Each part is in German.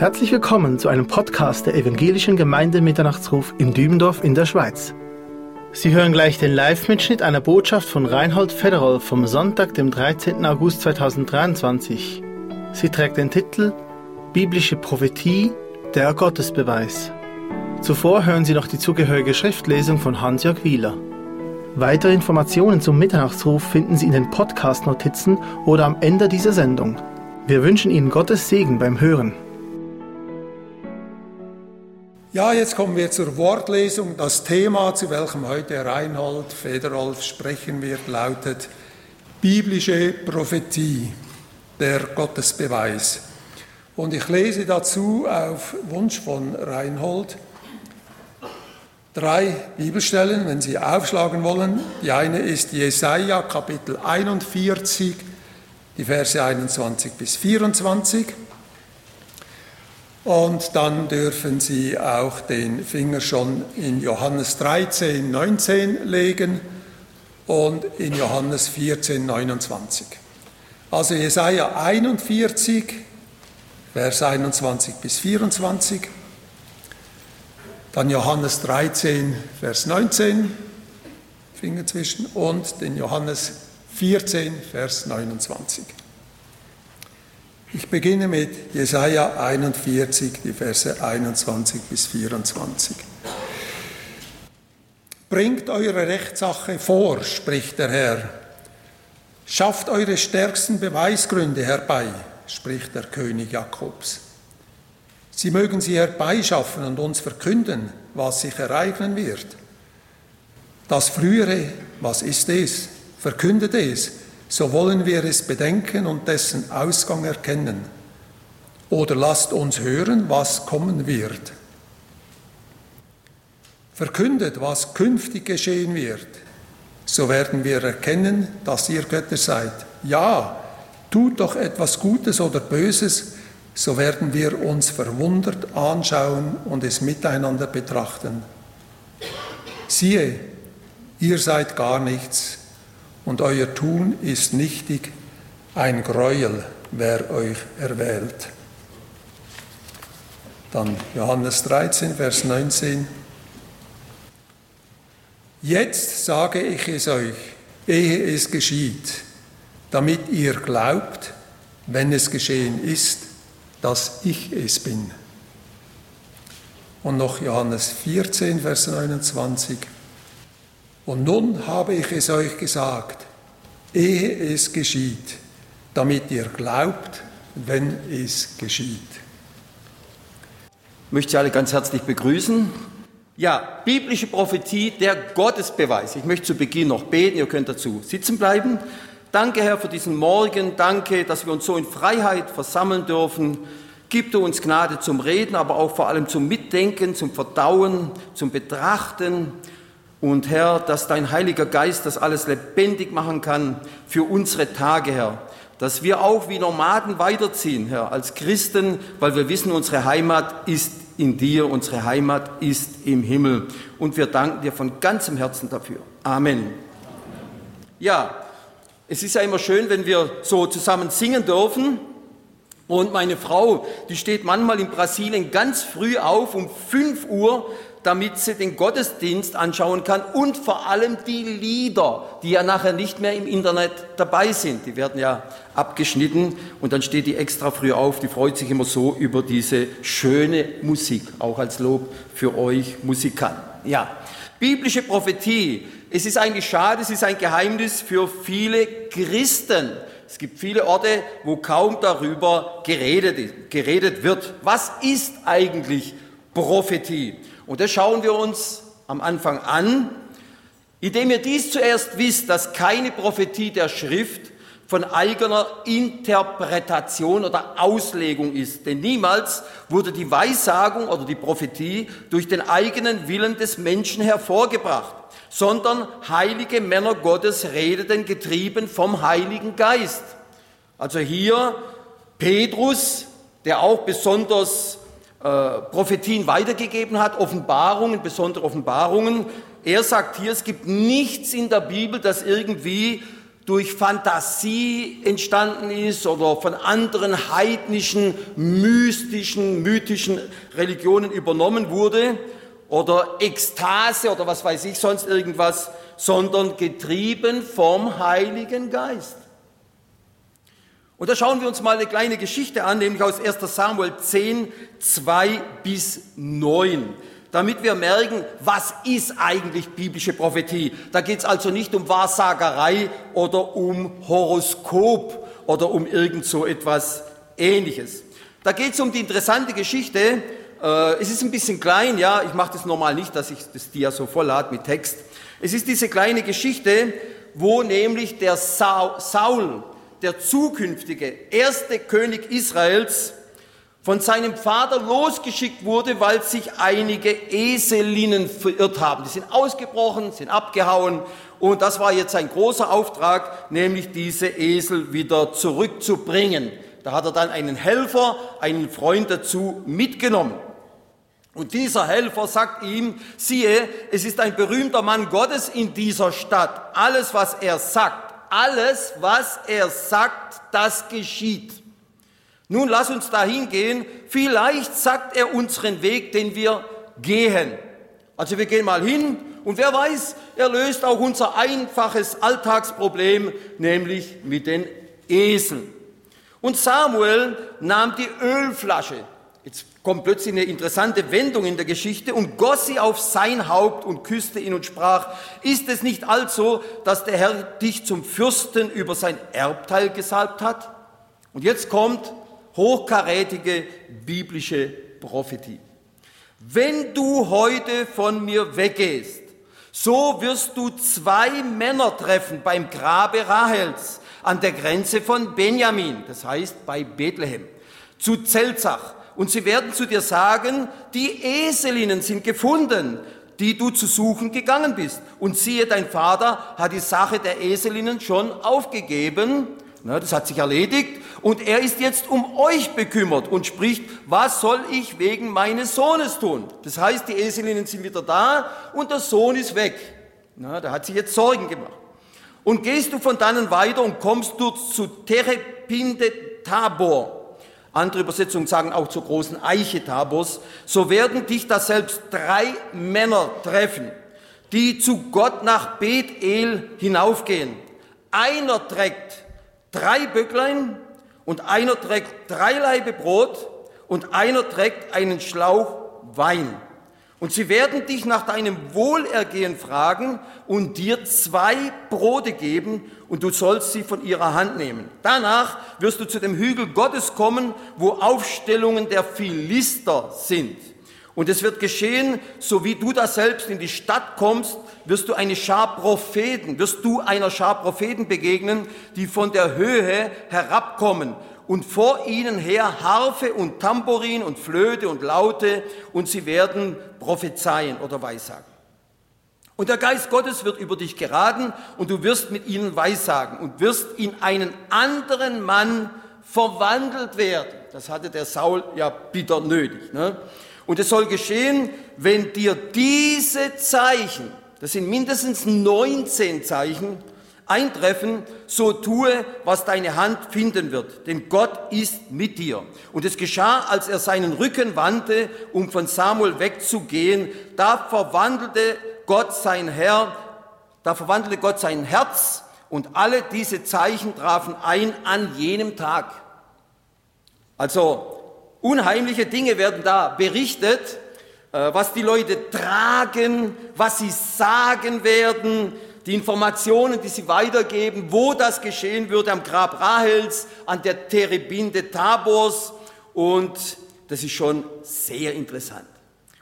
Herzlich willkommen zu einem Podcast der Evangelischen Gemeinde Mitternachtsruf in Dübendorf in der Schweiz. Sie hören gleich den Live-Mitschnitt einer Botschaft von Reinhold Federer vom Sonntag, dem 13. August 2023. Sie trägt den Titel Biblische Prophetie, der Gottesbeweis. Zuvor hören Sie noch die zugehörige Schriftlesung von Hans-Jörg Wieler. Weitere Informationen zum Mitternachtsruf finden Sie in den Podcast-Notizen oder am Ende dieser Sendung. Wir wünschen Ihnen Gottes Segen beim Hören. Ja, jetzt kommen wir zur Wortlesung. Das Thema, zu welchem heute Reinhold Federolf sprechen wird, lautet Biblische Prophetie, der Gottesbeweis. Und ich lese dazu auf Wunsch von Reinhold drei Bibelstellen, wenn Sie aufschlagen wollen. Die eine ist Jesaja Kapitel 41, die Verse 21 bis 24. Und dann dürfen Sie auch den Finger schon in Johannes 13, 19 legen und in Johannes 14, 29. Also Jesaja 41, Vers 21 bis 24, dann Johannes 13, Vers 19, Finger zwischen, und den Johannes 14, Vers 29. Ich beginne mit Jesaja 41, die Verse 21 bis 24. Bringt eure Rechtssache vor, spricht der Herr. Schafft eure stärksten Beweisgründe herbei, spricht der König Jakobs. Sie mögen sie herbeischaffen und uns verkünden, was sich ereignen wird. Das Frühere, was ist es? Verkündet es so wollen wir es bedenken und dessen Ausgang erkennen. Oder lasst uns hören, was kommen wird. Verkündet, was künftig geschehen wird, so werden wir erkennen, dass ihr Götter seid. Ja, tut doch etwas Gutes oder Böses, so werden wir uns verwundert anschauen und es miteinander betrachten. Siehe, ihr seid gar nichts, und euer Tun ist nichtig, ein Gräuel, wer euch erwählt. Dann Johannes 13, Vers 19. Jetzt sage ich es euch, ehe es geschieht, damit ihr glaubt, wenn es geschehen ist, dass ich es bin. Und noch Johannes 14, Vers 29. Und nun habe ich es euch gesagt, ehe es geschieht, damit ihr glaubt, wenn es geschieht. Ich möchte Sie alle ganz herzlich begrüßen. Ja, biblische Prophetie, der Gottesbeweis. Ich möchte zu Beginn noch beten, ihr könnt dazu sitzen bleiben. Danke, Herr, für diesen Morgen. Danke, dass wir uns so in Freiheit versammeln dürfen. Gib du uns Gnade zum Reden, aber auch vor allem zum Mitdenken, zum Verdauen, zum Betrachten. Und Herr, dass dein Heiliger Geist das alles lebendig machen kann für unsere Tage, Herr. Dass wir auch wie Nomaden weiterziehen, Herr, als Christen, weil wir wissen, unsere Heimat ist in dir, unsere Heimat ist im Himmel. Und wir danken dir von ganzem Herzen dafür. Amen. Ja, es ist ja immer schön, wenn wir so zusammen singen dürfen. Und meine Frau, die steht manchmal in Brasilien ganz früh auf, um 5 Uhr, damit sie den Gottesdienst anschauen kann und vor allem die Lieder, die ja nachher nicht mehr im Internet dabei sind. Die werden ja abgeschnitten und dann steht die extra früh auf. Die freut sich immer so über diese schöne Musik, auch als Lob für euch Musikanten. Ja, biblische Prophetie. Es ist eigentlich schade, es ist ein Geheimnis für viele Christen. Es gibt viele Orte, wo kaum darüber geredet, geredet wird. Was ist eigentlich Prophetie? Und das schauen wir uns am Anfang an, indem ihr dies zuerst wisst, dass keine Prophetie der Schrift von eigener Interpretation oder Auslegung ist. Denn niemals wurde die Weissagung oder die Prophetie durch den eigenen Willen des Menschen hervorgebracht, sondern heilige Männer Gottes redeten getrieben vom Heiligen Geist. Also hier Petrus, der auch besonders äh, Prophetien weitergegeben hat, Offenbarungen, besondere Offenbarungen. Er sagt hier, es gibt nichts in der Bibel, das irgendwie durch Fantasie entstanden ist oder von anderen heidnischen, mystischen, mythischen Religionen übernommen wurde oder Ekstase oder was weiß ich sonst irgendwas, sondern getrieben vom Heiligen Geist. Und da schauen wir uns mal eine kleine Geschichte an, nämlich aus 1 Samuel 10, 2 bis 9 damit wir merken, was ist eigentlich biblische Prophetie. Da geht es also nicht um Wahrsagerei oder um Horoskop oder um irgend so etwas Ähnliches. Da geht es um die interessante Geschichte. Äh, es ist ein bisschen klein, ja, ich mache das normal nicht, dass ich das Dia so voll mit Text. Es ist diese kleine Geschichte, wo nämlich der Saul, der zukünftige erste König Israels, von seinem Vater losgeschickt wurde, weil sich einige Eselinnen verirrt haben. Die sind ausgebrochen, sind abgehauen und das war jetzt sein großer Auftrag, nämlich diese Esel wieder zurückzubringen. Da hat er dann einen Helfer, einen Freund dazu mitgenommen. Und dieser Helfer sagt ihm, siehe, es ist ein berühmter Mann Gottes in dieser Stadt. Alles, was er sagt, alles, was er sagt, das geschieht. Nun lass uns dahin gehen. Vielleicht sagt er unseren Weg, den wir gehen. Also wir gehen mal hin und wer weiß, er löst auch unser einfaches Alltagsproblem, nämlich mit den Eseln. Und Samuel nahm die Ölflasche. Jetzt kommt plötzlich eine interessante Wendung in der Geschichte und goss sie auf sein Haupt und küsste ihn und sprach, ist es nicht also, dass der Herr dich zum Fürsten über sein Erbteil gesalbt hat? Und jetzt kommt hochkarätige biblische Prophetie. Wenn du heute von mir weggehst, so wirst du zwei Männer treffen beim Grabe Rahels an der Grenze von Benjamin, das heißt bei Bethlehem, zu Zelzach. Und sie werden zu dir sagen, die Eselinnen sind gefunden, die du zu suchen gegangen bist. Und siehe, dein Vater hat die Sache der Eselinnen schon aufgegeben Ne, das hat sich erledigt und er ist jetzt um euch bekümmert und spricht, was soll ich wegen meines Sohnes tun? Das heißt, die Eselinnen sind wieder da und der Sohn ist weg. Na, da hat sich jetzt Sorgen gemacht. Und gehst du von dannen weiter und kommst du zu Terepinde Tabor. Andere Übersetzungen sagen auch zur großen Eiche Tabors. So werden dich da selbst drei Männer treffen, die zu Gott nach Bethel hinaufgehen. Einer trägt drei Böcklein und einer trägt drei Laibe Brot und einer trägt einen Schlauch Wein. Und sie werden dich nach deinem Wohlergehen fragen und dir zwei Brote geben und du sollst sie von ihrer Hand nehmen. Danach wirst du zu dem Hügel Gottes kommen, wo Aufstellungen der Philister sind. Und es wird geschehen, so wie du da selbst in die Stadt kommst, wirst du eine Schar Propheten, wirst du einer Schar Propheten begegnen, die von der Höhe herabkommen und vor ihnen her Harfe und Tambourin und Flöte und Laute und sie werden prophezeien oder weissagen. Und der Geist Gottes wird über dich geraten und du wirst mit ihnen weissagen und wirst in einen anderen Mann verwandelt werden. Das hatte der Saul ja bitter nötig. Ne? Und es soll geschehen, wenn dir diese Zeichen, das sind mindestens 19 Zeichen, eintreffen, so tue, was deine Hand finden wird, denn Gott ist mit dir. Und es geschah, als er seinen Rücken wandte, um von Samuel wegzugehen, da verwandelte Gott sein Herr, da verwandelte Gott sein Herz und alle diese Zeichen trafen ein an jenem Tag. Also Unheimliche Dinge werden da berichtet, äh, was die Leute tragen, was sie sagen werden, die Informationen, die sie weitergeben, wo das geschehen wird, am Grab Rahels, an der Terebinte Tabors. Und das ist schon sehr interessant.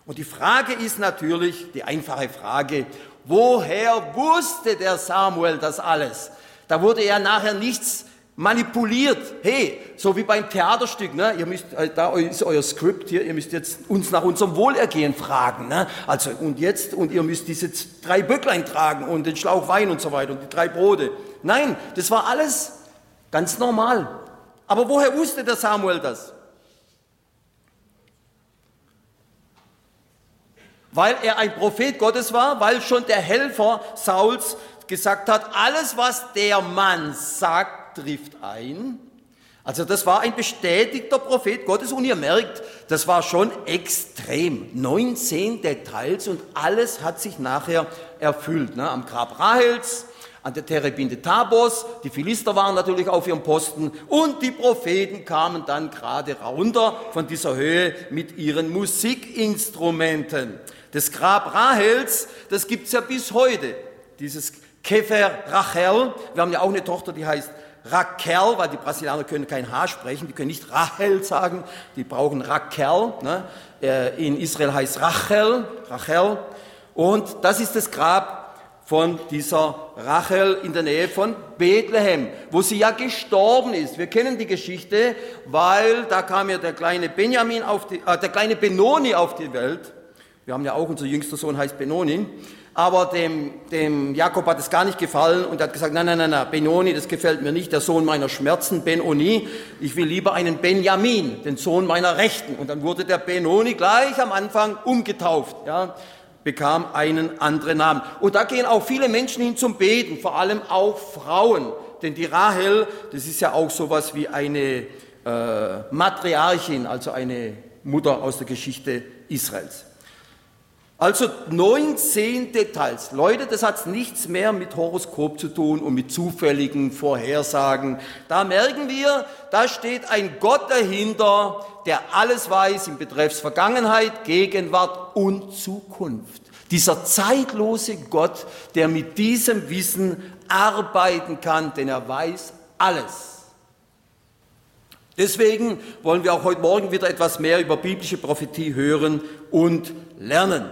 Und die Frage ist natürlich, die einfache Frage, woher wusste der Samuel das alles? Da wurde ja nachher nichts manipuliert. Hey, so wie beim Theaterstück, ne? Ihr müsst, äh, da ist euer Skript hier, ihr müsst jetzt uns nach unserem Wohlergehen fragen, ne? Also, und jetzt, und ihr müsst diese drei Böcklein tragen und den Schlauch Wein und so weiter und die drei Brote. Nein, das war alles ganz normal. Aber woher wusste der Samuel das? Weil er ein Prophet Gottes war, weil schon der Helfer Sauls gesagt hat, alles was der Mann sagt, trifft ein. Also das war ein bestätigter Prophet Gottes und ihr merkt, das war schon extrem. 19 Details und alles hat sich nachher erfüllt. Ne? Am Grab Rahels, an der Terebinte Tabors, die Philister waren natürlich auf ihrem Posten und die Propheten kamen dann gerade runter von dieser Höhe mit ihren Musikinstrumenten. Das Grab Rahels, das gibt's ja bis heute, dieses Kefer Rachel. Wir haben ja auch eine Tochter, die heißt Raquel, weil die Brasilianer können kein H sprechen, die können nicht Rachel sagen, die brauchen Raquel. Ne? Äh, in Israel heißt Rachel, Rachel. Und das ist das Grab von dieser Rachel in der Nähe von Bethlehem, wo sie ja gestorben ist. Wir kennen die Geschichte, weil da kam ja der kleine Benjamin auf die, äh, der kleine Benoni auf die Welt. Wir haben ja auch, unser jüngster Sohn heißt Benoni aber dem, dem Jakob hat es gar nicht gefallen und er hat gesagt, nein, nein, nein, nein, Benoni, das gefällt mir nicht, der Sohn meiner Schmerzen, Benoni, ich will lieber einen Benjamin, den Sohn meiner Rechten. Und dann wurde der Benoni gleich am Anfang umgetauft, ja, bekam einen anderen Namen. Und da gehen auch viele Menschen hin zum Beten, vor allem auch Frauen, denn die Rahel, das ist ja auch sowas wie eine äh, Matriarchin, also eine Mutter aus der Geschichte Israels. Also 19 Details. Leute, das hat nichts mehr mit Horoskop zu tun und mit zufälligen Vorhersagen. Da merken wir, da steht ein Gott dahinter, der alles weiß im Betreffs Vergangenheit, Gegenwart und Zukunft. Dieser zeitlose Gott, der mit diesem Wissen arbeiten kann, denn er weiß alles. Deswegen wollen wir auch heute Morgen wieder etwas mehr über biblische Prophetie hören und lernen.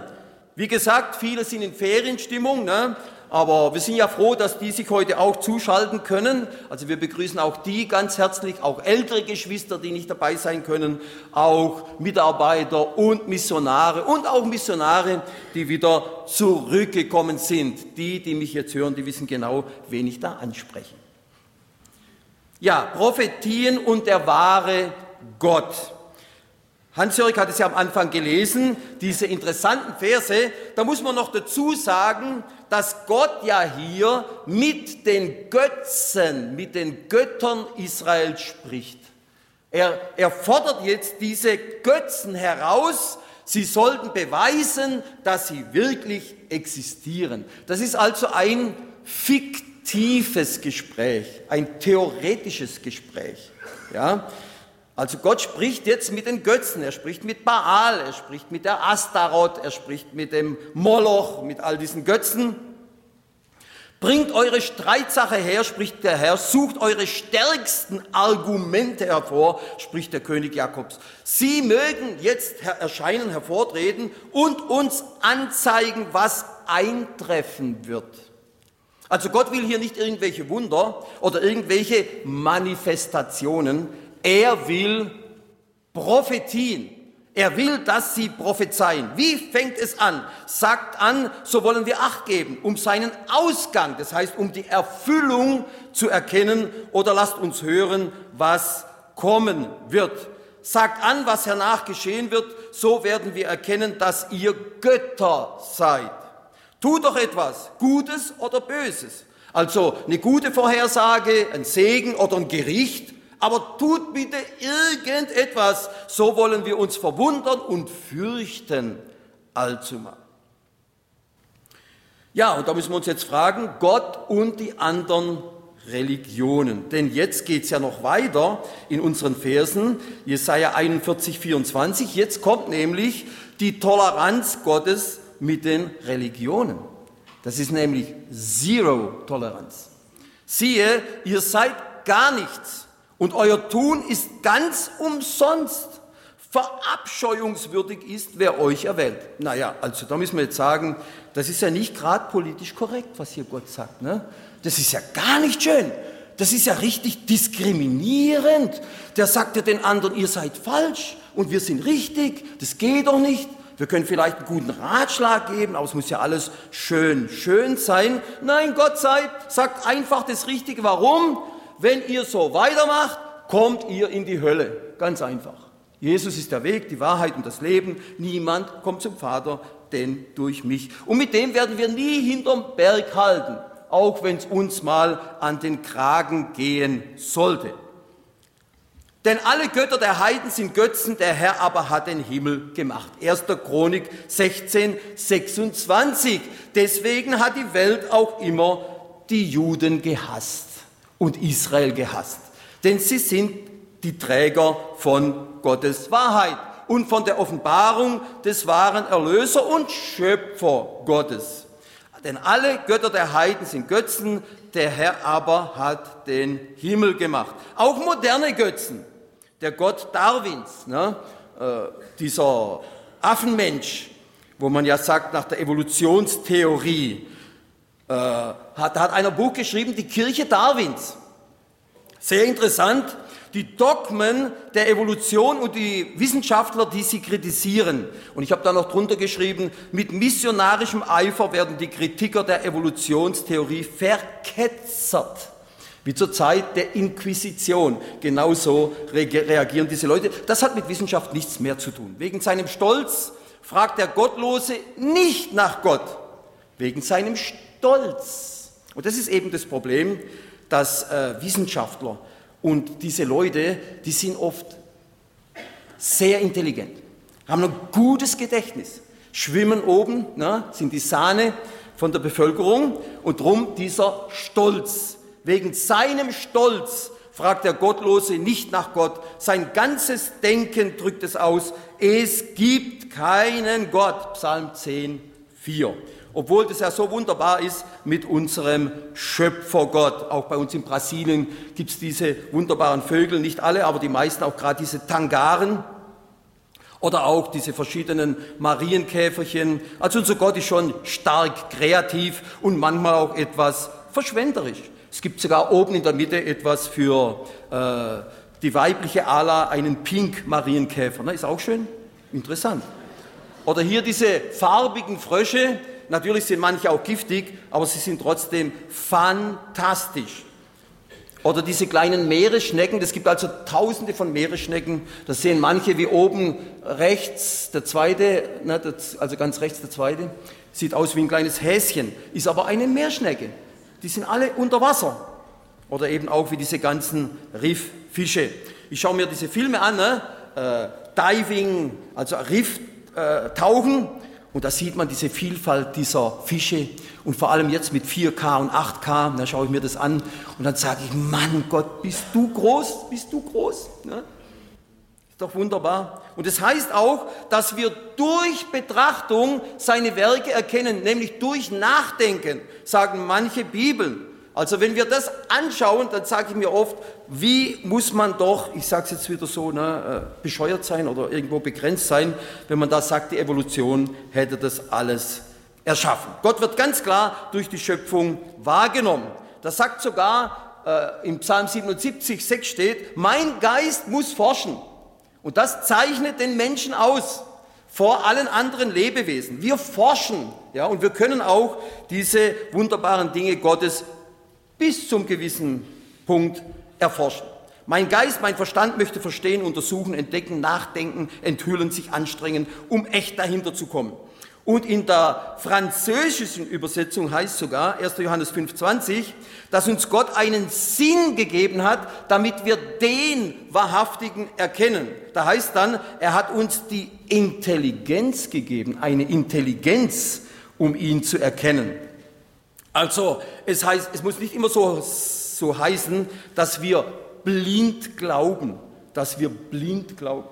Wie gesagt, viele sind in Ferienstimmung, ne? aber wir sind ja froh, dass die sich heute auch zuschalten können. Also wir begrüßen auch die ganz herzlich, auch ältere Geschwister, die nicht dabei sein können, auch Mitarbeiter und Missionare und auch Missionare, die wieder zurückgekommen sind. Die, die mich jetzt hören, die wissen genau, wen ich da anspreche. Ja, Prophetien und der wahre Gott. Hans-Jörg hat es ja am Anfang gelesen, diese interessanten Verse. Da muss man noch dazu sagen, dass Gott ja hier mit den Götzen, mit den Göttern Israels spricht. Er, er fordert jetzt diese Götzen heraus, sie sollten beweisen, dass sie wirklich existieren. Das ist also ein fiktives Gespräch, ein theoretisches Gespräch. Ja? Also Gott spricht jetzt mit den Götzen, er spricht mit Baal, er spricht mit der Astaroth, er spricht mit dem Moloch, mit all diesen Götzen. Bringt eure Streitsache her, spricht der Herr, sucht eure stärksten Argumente hervor, spricht der König Jakobs. Sie mögen jetzt erscheinen, hervortreten und uns anzeigen, was eintreffen wird. Also Gott will hier nicht irgendwelche Wunder oder irgendwelche Manifestationen, er will Prophetien. Er will, dass sie prophezeien. Wie fängt es an? Sagt an, so wollen wir Acht geben, um seinen Ausgang, das heißt, um die Erfüllung zu erkennen, oder lasst uns hören, was kommen wird. Sagt an, was hernach geschehen wird, so werden wir erkennen, dass ihr Götter seid. Tut doch etwas, Gutes oder Böses. Also eine gute Vorhersage, ein Segen oder ein Gericht aber tut bitte irgendetwas, so wollen wir uns verwundern und fürchten allzumal. Ja, und da müssen wir uns jetzt fragen, Gott und die anderen Religionen. Denn jetzt geht es ja noch weiter in unseren Versen, Jesaja 41, 24. Jetzt kommt nämlich die Toleranz Gottes mit den Religionen. Das ist nämlich Zero Toleranz. Siehe, ihr seid gar nichts und euer Tun ist ganz umsonst. Verabscheuungswürdig ist, wer euch erwählt. Naja, also da müssen wir jetzt sagen, das ist ja nicht gerade politisch korrekt, was hier Gott sagt. Ne? Das ist ja gar nicht schön. Das ist ja richtig diskriminierend. Der sagt ja den anderen, ihr seid falsch und wir sind richtig. Das geht doch nicht. Wir können vielleicht einen guten Ratschlag geben, aber es muss ja alles schön, schön sein. Nein, Gott sei, sagt einfach das Richtige. Warum? Wenn ihr so weitermacht, kommt ihr in die Hölle. Ganz einfach. Jesus ist der Weg, die Wahrheit und das Leben. Niemand kommt zum Vater, denn durch mich. Und mit dem werden wir nie hinterm Berg halten. auch wenn es uns mal an den Kragen gehen sollte. Denn alle Götter der Heiden sind Götzen, der Herr aber hat den Himmel gemacht. 1. Chronik 16, 26. Deswegen hat die Welt auch immer die Juden gehasst und Israel gehasst. Denn sie sind die Träger von Gottes Wahrheit und von der Offenbarung des wahren Erlöser und Schöpfer Gottes. Denn alle Götter der Heiden sind Götzen, der Herr aber hat den Himmel gemacht. Auch moderne Götzen. Der Gott Darwins, ne, äh, dieser Affenmensch, wo man ja sagt, nach der Evolutionstheorie, äh, hat, hat einer Buch geschrieben, die Kirche Darwins. Sehr interessant, die Dogmen der Evolution und die Wissenschaftler, die sie kritisieren. Und ich habe da noch drunter geschrieben, mit missionarischem Eifer werden die Kritiker der Evolutionstheorie verketzert. Wie zur Zeit der Inquisition. Genauso reagieren diese Leute. Das hat mit Wissenschaft nichts mehr zu tun. Wegen seinem Stolz fragt der Gottlose nicht nach Gott. Wegen seinem Stolz. Und das ist eben das Problem, dass äh, Wissenschaftler und diese Leute, die sind oft sehr intelligent, haben ein gutes Gedächtnis, schwimmen oben, na, sind die Sahne von der Bevölkerung und drum dieser Stolz. Wegen seinem Stolz fragt der Gottlose nicht nach Gott. Sein ganzes Denken drückt es aus. Es gibt keinen Gott. Psalm 10, 4 obwohl das ja so wunderbar ist mit unserem Schöpfergott. Auch bei uns in Brasilien gibt es diese wunderbaren Vögel, nicht alle, aber die meisten, auch gerade diese Tangaren oder auch diese verschiedenen Marienkäferchen. Also unser Gott ist schon stark kreativ und manchmal auch etwas verschwenderisch. Es gibt sogar oben in der Mitte etwas für äh, die weibliche Ala, einen Pink-Marienkäfer. Ne, ist auch schön, interessant. Oder hier diese farbigen Frösche, Natürlich sind manche auch giftig, aber sie sind trotzdem fantastisch. Oder diese kleinen Meeresschnecken, es gibt also tausende von Meeresschnecken, da sehen manche wie oben rechts der zweite, ne, also ganz rechts der zweite, sieht aus wie ein kleines Häschen, ist aber eine Meerschnecke. Die sind alle unter Wasser. Oder eben auch wie diese ganzen Rifffische. Ich schaue mir diese Filme an, ne? äh, Diving, also Rifftauchen, und da sieht man diese Vielfalt dieser Fische und vor allem jetzt mit 4K und 8K, da schaue ich mir das an und dann sage ich, Mann Gott, bist du groß, bist du groß. Ne? Ist doch wunderbar. Und es das heißt auch, dass wir durch Betrachtung seine Werke erkennen, nämlich durch Nachdenken, sagen manche Bibeln. Also wenn wir das anschauen, dann sage ich mir oft, wie muss man doch, ich sage es jetzt wieder so, ne, äh, bescheuert sein oder irgendwo begrenzt sein, wenn man da sagt, die Evolution hätte das alles erschaffen. Gott wird ganz klar durch die Schöpfung wahrgenommen. Das sagt sogar äh, im Psalm 77, 6 steht, mein Geist muss forschen. Und das zeichnet den Menschen aus vor allen anderen Lebewesen. Wir forschen, ja, und wir können auch diese wunderbaren Dinge Gottes bis zum gewissen Punkt erforschen. Mein Geist, mein Verstand möchte verstehen, untersuchen, entdecken, nachdenken, enthüllen, sich anstrengen, um echt dahinter zu kommen. Und in der französischen Übersetzung heißt sogar, 1. Johannes 5,20, dass uns Gott einen Sinn gegeben hat, damit wir den Wahrhaftigen erkennen. Da heißt dann, er hat uns die Intelligenz gegeben, eine Intelligenz, um ihn zu erkennen. Also es heißt, es muss nicht immer so, so heißen, dass wir blind glauben, dass wir blind glauben.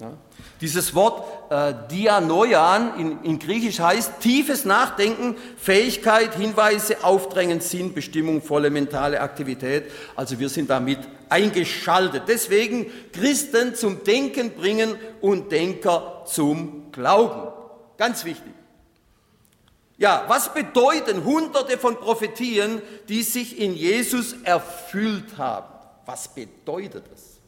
Ja? Dieses Wort äh, Dianoian in, in Griechisch heißt tiefes Nachdenken, Fähigkeit, Hinweise, Aufdrängen, Sinn, Bestimmung, volle mentale Aktivität. Also wir sind damit eingeschaltet. Deswegen Christen zum Denken bringen und Denker zum Glauben. Ganz wichtig. Ja, was bedeuten hunderte von Prophetien, die sich in Jesus erfüllt haben? Was bedeutet das?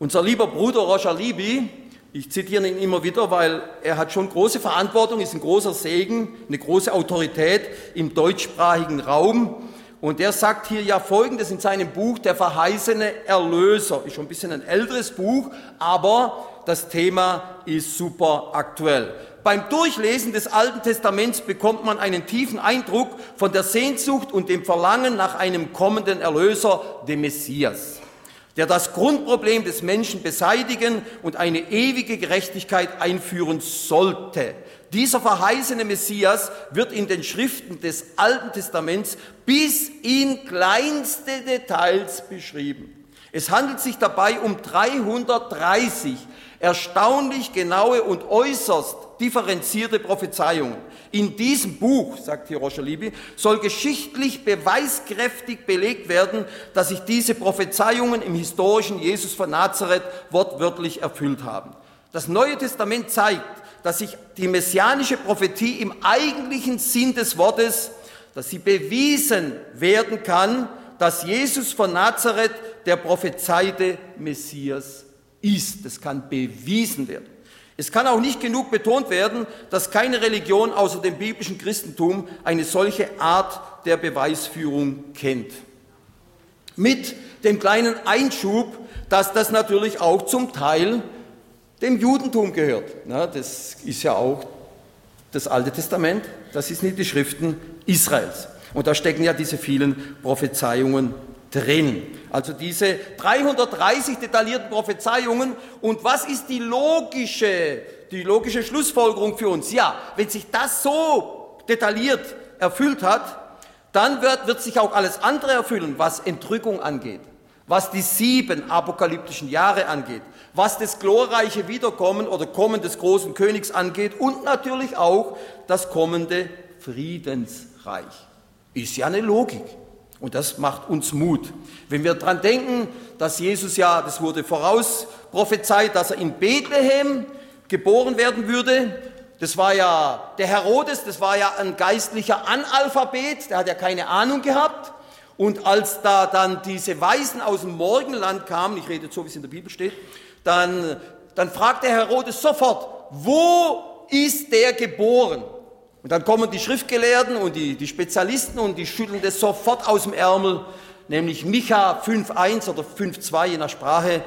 Unser lieber Bruder Roger Libi, ich zitiere ihn immer wieder, weil er hat schon große Verantwortung, ist ein großer Segen, eine große Autorität im deutschsprachigen Raum. Und der sagt hier ja Folgendes in seinem Buch, der verheißene Erlöser. Ist schon ein bisschen ein älteres Buch, aber das Thema ist super aktuell. Beim Durchlesen des Alten Testaments bekommt man einen tiefen Eindruck von der Sehnsucht und dem Verlangen nach einem kommenden Erlöser, dem Messias, der das Grundproblem des Menschen beseitigen und eine ewige Gerechtigkeit einführen sollte. Dieser verheißene Messias wird in den Schriften des Alten Testaments bis in kleinste Details beschrieben. Es handelt sich dabei um 330 erstaunlich genaue und äußerst differenzierte Prophezeiungen. In diesem Buch, sagt hier Roger Libby, soll geschichtlich beweiskräftig belegt werden, dass sich diese Prophezeiungen im historischen Jesus von Nazareth wortwörtlich erfüllt haben. Das Neue Testament zeigt, dass sich die messianische Prophetie im eigentlichen Sinn des Wortes, dass sie bewiesen werden kann, dass Jesus von Nazareth der prophezeite Messias ist. Das kann bewiesen werden. Es kann auch nicht genug betont werden, dass keine Religion außer dem biblischen Christentum eine solche Art der Beweisführung kennt. Mit dem kleinen Einschub, dass das natürlich auch zum Teil dem Judentum gehört. Das ist ja auch das Alte Testament, das nicht die Schriften Israels. Und da stecken ja diese vielen Prophezeiungen drin. Also diese 330 detaillierten Prophezeiungen. Und was ist die logische, die logische Schlussfolgerung für uns? Ja, wenn sich das so detailliert erfüllt hat, dann wird, wird sich auch alles andere erfüllen, was Entrückung angeht, was die sieben apokalyptischen Jahre angeht, was das glorreiche Wiederkommen oder Kommen des großen Königs angeht und natürlich auch das kommende Friedensreich. Ist ja eine Logik. Und das macht uns Mut. Wenn wir daran denken, dass Jesus ja, das wurde voraus prophezeit, dass er in Bethlehem geboren werden würde. Das war ja der Herodes, das war ja ein geistlicher Analphabet, der hat ja keine Ahnung gehabt. Und als da dann diese Weisen aus dem Morgenland kamen, ich rede jetzt so, wie es in der Bibel steht, dann, dann fragt der Herodes sofort, wo ist der geboren? Und dann kommen die Schriftgelehrten und die, die Spezialisten und die schütteln das sofort aus dem Ärmel, nämlich Micha 5.1 oder 5.2 je nach Sprache.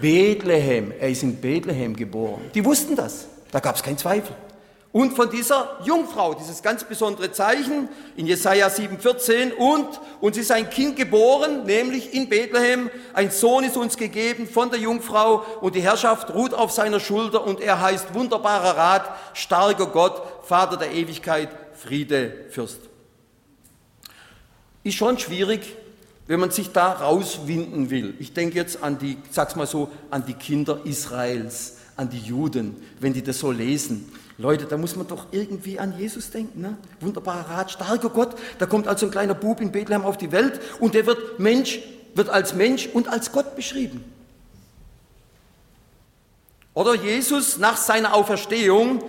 Bethlehem, er ist in Bethlehem geboren. Die wussten das, da gab es keinen Zweifel und von dieser Jungfrau, dieses ganz besondere Zeichen in Jesaja 7,14 und uns ist ein Kind geboren, nämlich in Bethlehem, ein Sohn ist uns gegeben von der Jungfrau. Und die Herrschaft ruht auf seiner Schulter. Und er heißt wunderbarer Rat, starker Gott, Vater der Ewigkeit, Friede, Fürst. Ist schon schwierig, wenn man sich da rauswinden will. Ich denke jetzt an die, sag's mal so, an die Kinder Israels, an die Juden, wenn die das so lesen Leute, da muss man doch irgendwie an Jesus denken. Ne? Wunderbarer Rat, starker Gott. Da kommt also ein kleiner Bub in Bethlehem auf die Welt und der wird Mensch, wird als Mensch und als Gott beschrieben. Oder Jesus nach seiner Auferstehung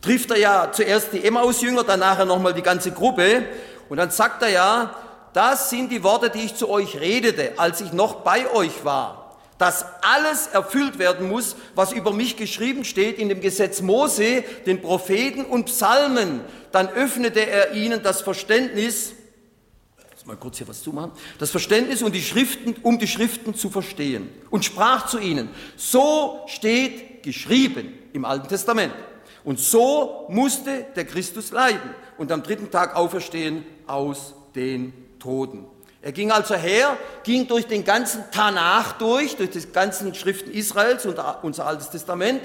trifft er ja zuerst die Emmaus-Jünger, dann nochmal die ganze Gruppe und dann sagt er ja, das sind die Worte, die ich zu euch redete, als ich noch bei euch war dass alles erfüllt werden muss, was über mich geschrieben steht in dem Gesetz Mose, den Propheten und Psalmen. Dann öffnete er ihnen das Verständnis, mal kurz hier was zumachen, das Verständnis und die Schriften, um die Schriften zu verstehen und sprach zu ihnen, so steht geschrieben im Alten Testament. Und so musste der Christus leiden und am dritten Tag auferstehen aus den Toten. Er ging also her, ging durch den ganzen Tanach durch, durch die ganzen Schriften Israels und unser Altes Testament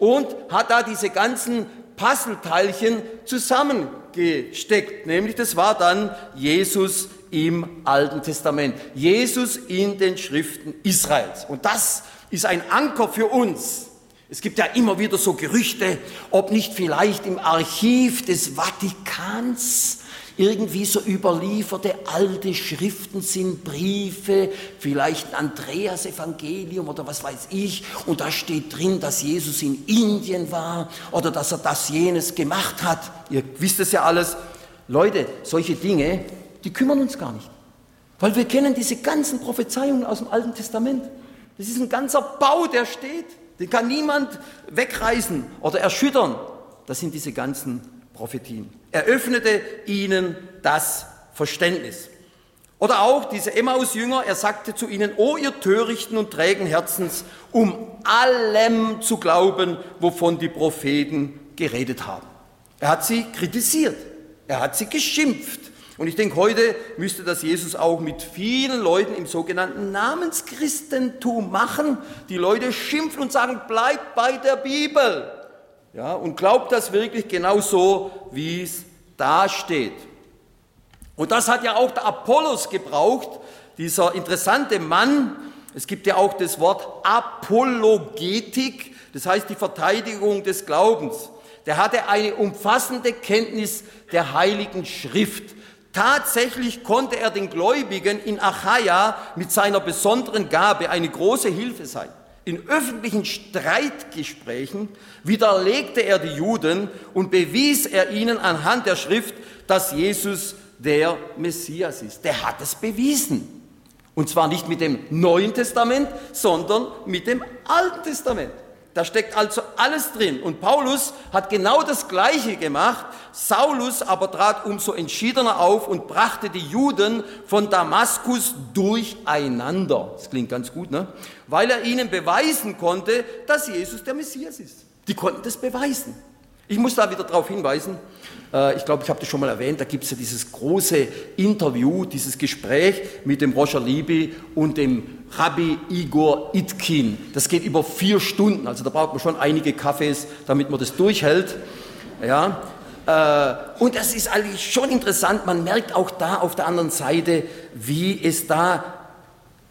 und hat da diese ganzen Puzzleteilchen zusammengesteckt. Nämlich das war dann Jesus im Alten Testament. Jesus in den Schriften Israels. Und das ist ein Anker für uns. Es gibt ja immer wieder so Gerüchte, ob nicht vielleicht im Archiv des Vatikans irgendwie so überlieferte alte Schriften sind, Briefe, vielleicht ein Andreas-Evangelium oder was weiß ich, und da steht drin, dass Jesus in Indien war oder dass er das jenes gemacht hat. Ihr wisst es ja alles. Leute, solche Dinge, die kümmern uns gar nicht. Weil wir kennen diese ganzen Prophezeiungen aus dem Alten Testament. Das ist ein ganzer Bau, der steht. Den kann niemand wegreißen oder erschüttern. Das sind diese ganzen Prophetien. Er öffnete ihnen das Verständnis. Oder auch diese Emmaus-Jünger, er sagte zu ihnen, O ihr törichten und trägen Herzens, um allem zu glauben, wovon die Propheten geredet haben. Er hat sie kritisiert. Er hat sie geschimpft. Und ich denke, heute müsste das Jesus auch mit vielen Leuten im sogenannten Namenschristentum machen. Die Leute schimpfen und sagen, bleibt bei der Bibel. Ja, und glaubt das wirklich genau so, wie es da steht. Und das hat ja auch der Apollos gebraucht, dieser interessante Mann. Es gibt ja auch das Wort Apologetik, das heißt die Verteidigung des Glaubens. Der hatte eine umfassende Kenntnis der Heiligen Schrift. Tatsächlich konnte er den Gläubigen in Achaia mit seiner besonderen Gabe eine große Hilfe sein. In öffentlichen Streitgesprächen widerlegte er die Juden und bewies er ihnen anhand der Schrift, dass Jesus der Messias ist. Der hat es bewiesen. Und zwar nicht mit dem Neuen Testament, sondern mit dem Alten Testament. Da steckt also alles drin. Und Paulus hat genau das Gleiche gemacht. Saulus aber trat umso entschiedener auf und brachte die Juden von Damaskus durcheinander. Das klingt ganz gut, ne? Weil er ihnen beweisen konnte, dass Jesus der Messias ist. Die konnten das beweisen. Ich muss da wieder darauf hinweisen, äh, ich glaube, ich habe das schon mal erwähnt, da gibt es ja dieses große Interview, dieses Gespräch mit dem Roger Libby und dem Rabbi Igor Itkin. Das geht über vier Stunden, also da braucht man schon einige Kaffees, damit man das durchhält. Ja, äh, und das ist eigentlich schon interessant, man merkt auch da auf der anderen Seite, wie es da,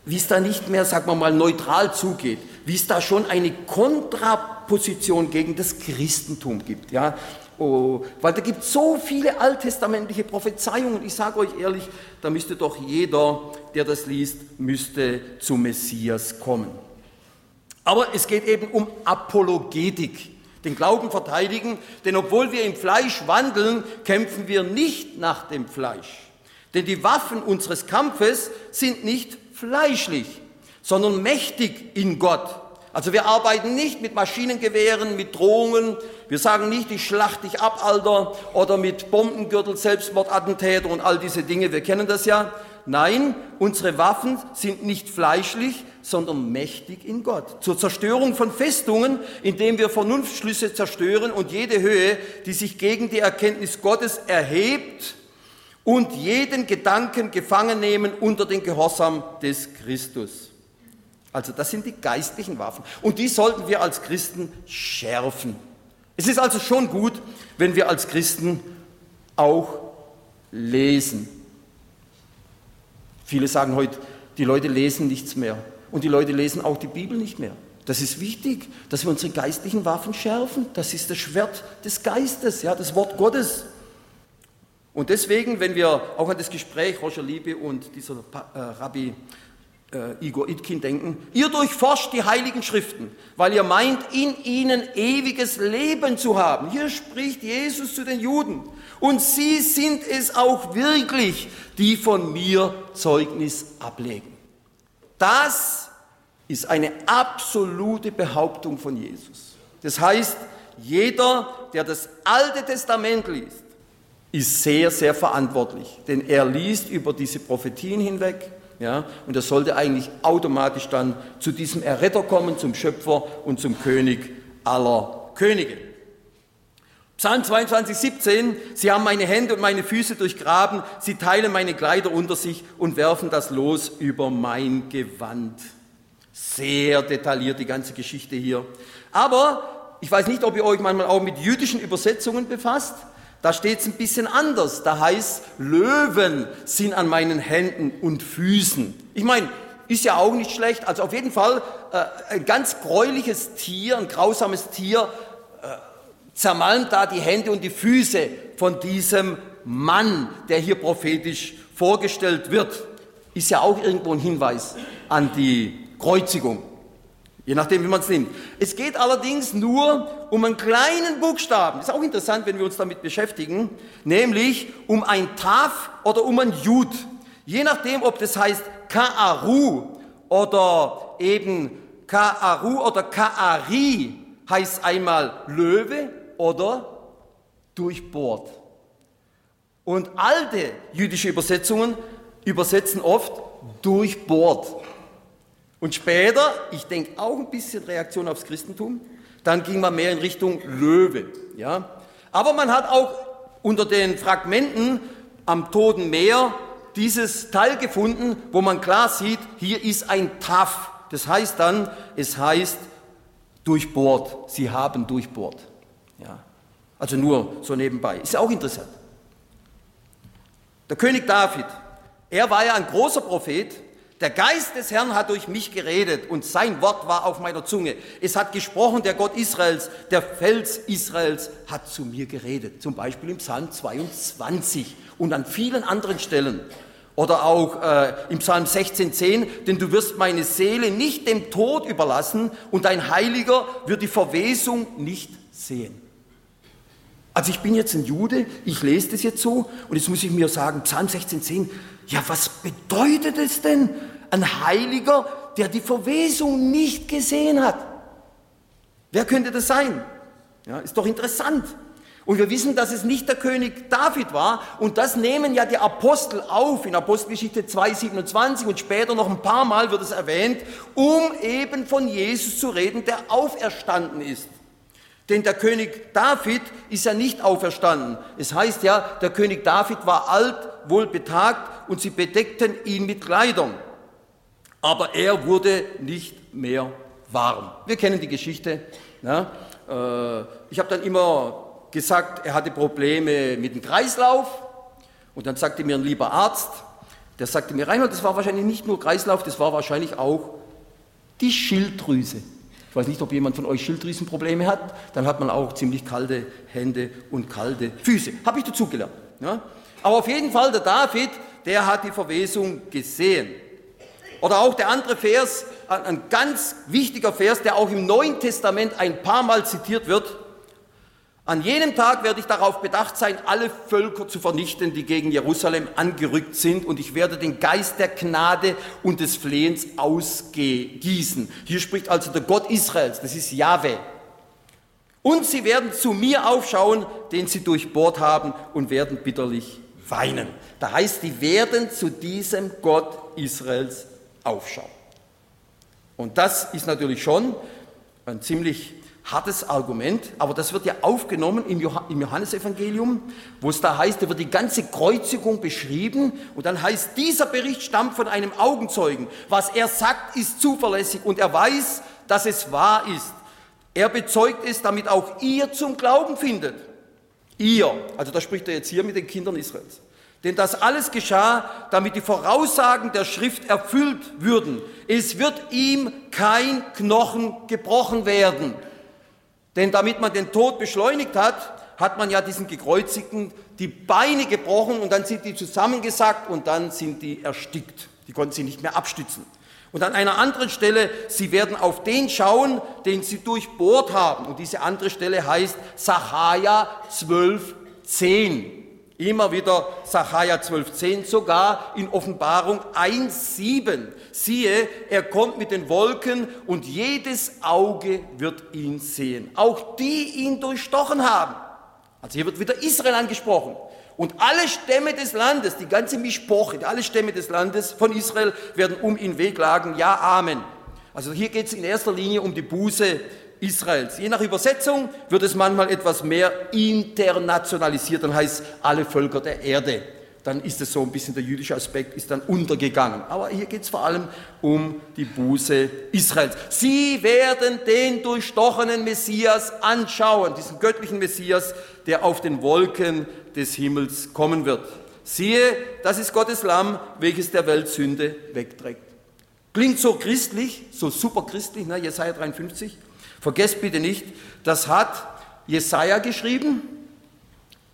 wie es da nicht mehr, sagen wir mal, neutral zugeht, wie es da schon eine Kontraposition gegen das Christentum gibt. Ja, Oh, weil da gibt es so viele alttestamentliche Prophezeiungen. Ich sage euch ehrlich, da müsste doch jeder, der das liest, müsste zum Messias kommen. Aber es geht eben um Apologetik, den Glauben verteidigen, denn obwohl wir im Fleisch wandeln, kämpfen wir nicht nach dem Fleisch. Denn die Waffen unseres Kampfes sind nicht fleischlich, sondern mächtig in Gott also wir arbeiten nicht mit Maschinengewehren, mit Drohungen. Wir sagen nicht, ich schlacht dich ab, Alter, oder mit Bombengürtel, Selbstmordattentäter und all diese Dinge. Wir kennen das ja. Nein, unsere Waffen sind nicht fleischlich, sondern mächtig in Gott. Zur Zerstörung von Festungen, indem wir Vernunftschlüsse zerstören und jede Höhe, die sich gegen die Erkenntnis Gottes erhebt und jeden Gedanken gefangen nehmen unter den Gehorsam des Christus. Also das sind die geistlichen Waffen. Und die sollten wir als Christen schärfen. Es ist also schon gut, wenn wir als Christen auch lesen. Viele sagen heute, die Leute lesen nichts mehr. Und die Leute lesen auch die Bibel nicht mehr. Das ist wichtig, dass wir unsere geistlichen Waffen schärfen. Das ist das Schwert des Geistes, ja, das Wort Gottes. Und deswegen, wenn wir auch an das Gespräch Roger Liebe und dieser äh, Rabbi äh, Igor Itkin denken, ihr durchforscht die heiligen Schriften, weil ihr meint, in ihnen ewiges Leben zu haben. Hier spricht Jesus zu den Juden. Und sie sind es auch wirklich, die von mir Zeugnis ablegen. Das ist eine absolute Behauptung von Jesus. Das heißt, jeder, der das Alte Testament liest, ist sehr, sehr verantwortlich, denn er liest über diese Prophetien hinweg ja, und er sollte eigentlich automatisch dann zu diesem Erretter kommen, zum Schöpfer und zum König aller Könige. Psalm 22, 17, Sie haben meine Hände und meine Füße durchgraben, Sie teilen meine Kleider unter sich und werfen das Los über mein Gewand. Sehr detailliert die ganze Geschichte hier. Aber ich weiß nicht, ob ihr euch manchmal auch mit jüdischen Übersetzungen befasst. Da steht es ein bisschen anders. Da heißt, Löwen sind an meinen Händen und Füßen. Ich meine, ist ja auch nicht schlecht. Also auf jeden Fall äh, ein ganz gräuliches Tier, ein grausames Tier, äh, zermalmt da die Hände und die Füße von diesem Mann, der hier prophetisch vorgestellt wird. Ist ja auch irgendwo ein Hinweis an die Kreuzigung. Je nachdem, wie man es nimmt. Es geht allerdings nur um einen kleinen Buchstaben. Ist auch interessant, wenn wir uns damit beschäftigen, nämlich um ein Taf oder um ein Jud. Je nachdem, ob das heißt Ka'aru oder eben Ka'aru oder Ka'ari, heißt einmal Löwe oder durchbohrt. Und alte jüdische Übersetzungen übersetzen oft durchbohrt. Und später, ich denke auch ein bisschen Reaktion aufs Christentum, dann ging man mehr in Richtung Löwe. Ja? Aber man hat auch unter den Fragmenten am Toten Meer dieses Teil gefunden, wo man klar sieht, hier ist ein Taf. Das heißt dann, es heißt durchbohrt. Sie haben durchbohrt. Ja. Also nur so nebenbei. Ist ja auch interessant. Der König David, er war ja ein großer Prophet. Der Geist des Herrn hat durch mich geredet und sein Wort war auf meiner Zunge. Es hat gesprochen, der Gott Israels, der Fels Israels hat zu mir geredet. Zum Beispiel im Psalm 22 und an vielen anderen Stellen. Oder auch äh, im Psalm 16,10, denn du wirst meine Seele nicht dem Tod überlassen und dein Heiliger wird die Verwesung nicht sehen. Also ich bin jetzt ein Jude, ich lese das jetzt so und jetzt muss ich mir sagen, Psalm 16,10, ja was bedeutet es denn? Ein Heiliger, der die Verwesung nicht gesehen hat. Wer könnte das sein? Ja, ist doch interessant. Und wir wissen, dass es nicht der König David war. Und das nehmen ja die Apostel auf in Apostelgeschichte 2,27 und später noch ein paar Mal wird es erwähnt, um eben von Jesus zu reden, der auferstanden ist. Denn der König David ist ja nicht auferstanden. Es heißt ja, der König David war alt, wohl betagt und sie bedeckten ihn mit Kleidern. Aber er wurde nicht mehr warm. Wir kennen die Geschichte. Ja? Äh, ich habe dann immer gesagt, er hatte Probleme mit dem Kreislauf. Und dann sagte mir ein lieber Arzt, der sagte mir, Reinhold, das war wahrscheinlich nicht nur Kreislauf, das war wahrscheinlich auch die Schilddrüse. Ich weiß nicht, ob jemand von euch Schilddrüsenprobleme hat, dann hat man auch ziemlich kalte Hände und kalte Füße. Habe ich dazugelernt. Ja? Aber auf jeden Fall, der David, der hat die Verwesung gesehen. Oder auch der andere Vers, ein ganz wichtiger Vers, der auch im Neuen Testament ein paar Mal zitiert wird, an jenem Tag werde ich darauf bedacht sein, alle Völker zu vernichten, die gegen Jerusalem angerückt sind, und ich werde den Geist der Gnade und des Flehens ausgießen. Hier spricht also der Gott Israels, das ist Jahwe. Und sie werden zu mir aufschauen, den sie durchbohrt haben, und werden bitterlich weinen. Da heißt, die werden zu diesem Gott Israels aufschauen. Und das ist natürlich schon ein ziemlich hartes Argument, aber das wird ja aufgenommen im Johannesevangelium, wo es da heißt, da wird die ganze Kreuzigung beschrieben und dann heißt, dieser Bericht stammt von einem Augenzeugen. Was er sagt, ist zuverlässig und er weiß, dass es wahr ist. Er bezeugt es, damit auch ihr zum Glauben findet. Ihr, also da spricht er jetzt hier mit den Kindern Israels. Denn das alles geschah, damit die Voraussagen der Schrift erfüllt würden. Es wird ihm kein Knochen gebrochen werden. Denn damit man den Tod beschleunigt hat, hat man ja diesen Gekreuzigten die Beine gebrochen und dann sind die zusammengesackt und dann sind die erstickt. Die konnten sie nicht mehr abstützen. Und an einer anderen Stelle, sie werden auf den schauen, den sie durchbohrt haben. Und diese andere Stelle heißt Sacharja 12, 10. Immer wieder Sacharja 12,10, sogar in Offenbarung 1,7. Siehe, er kommt mit den Wolken und jedes Auge wird ihn sehen. Auch die ihn durchstochen haben. Also hier wird wieder Israel angesprochen. Und alle Stämme des Landes, die ganze Mischpoche, alle Stämme des Landes von Israel werden um ihn wehklagen. Ja, Amen. Also hier geht es in erster Linie um die Buße Israels. Je nach Übersetzung wird es manchmal etwas mehr internationalisiert, dann heißt alle Völker der Erde. Dann ist es so ein bisschen der jüdische Aspekt ist dann untergegangen. Aber hier geht es vor allem um die Buße Israels. Sie werden den durchstochenen Messias anschauen, diesen göttlichen Messias, der auf den Wolken des Himmels kommen wird. Siehe, das ist Gottes Lamm, welches der Welt Sünde wegträgt. Klingt so christlich, so super christlich, ne, Jesaja 53. Vergesst bitte nicht, das hat Jesaja geschrieben.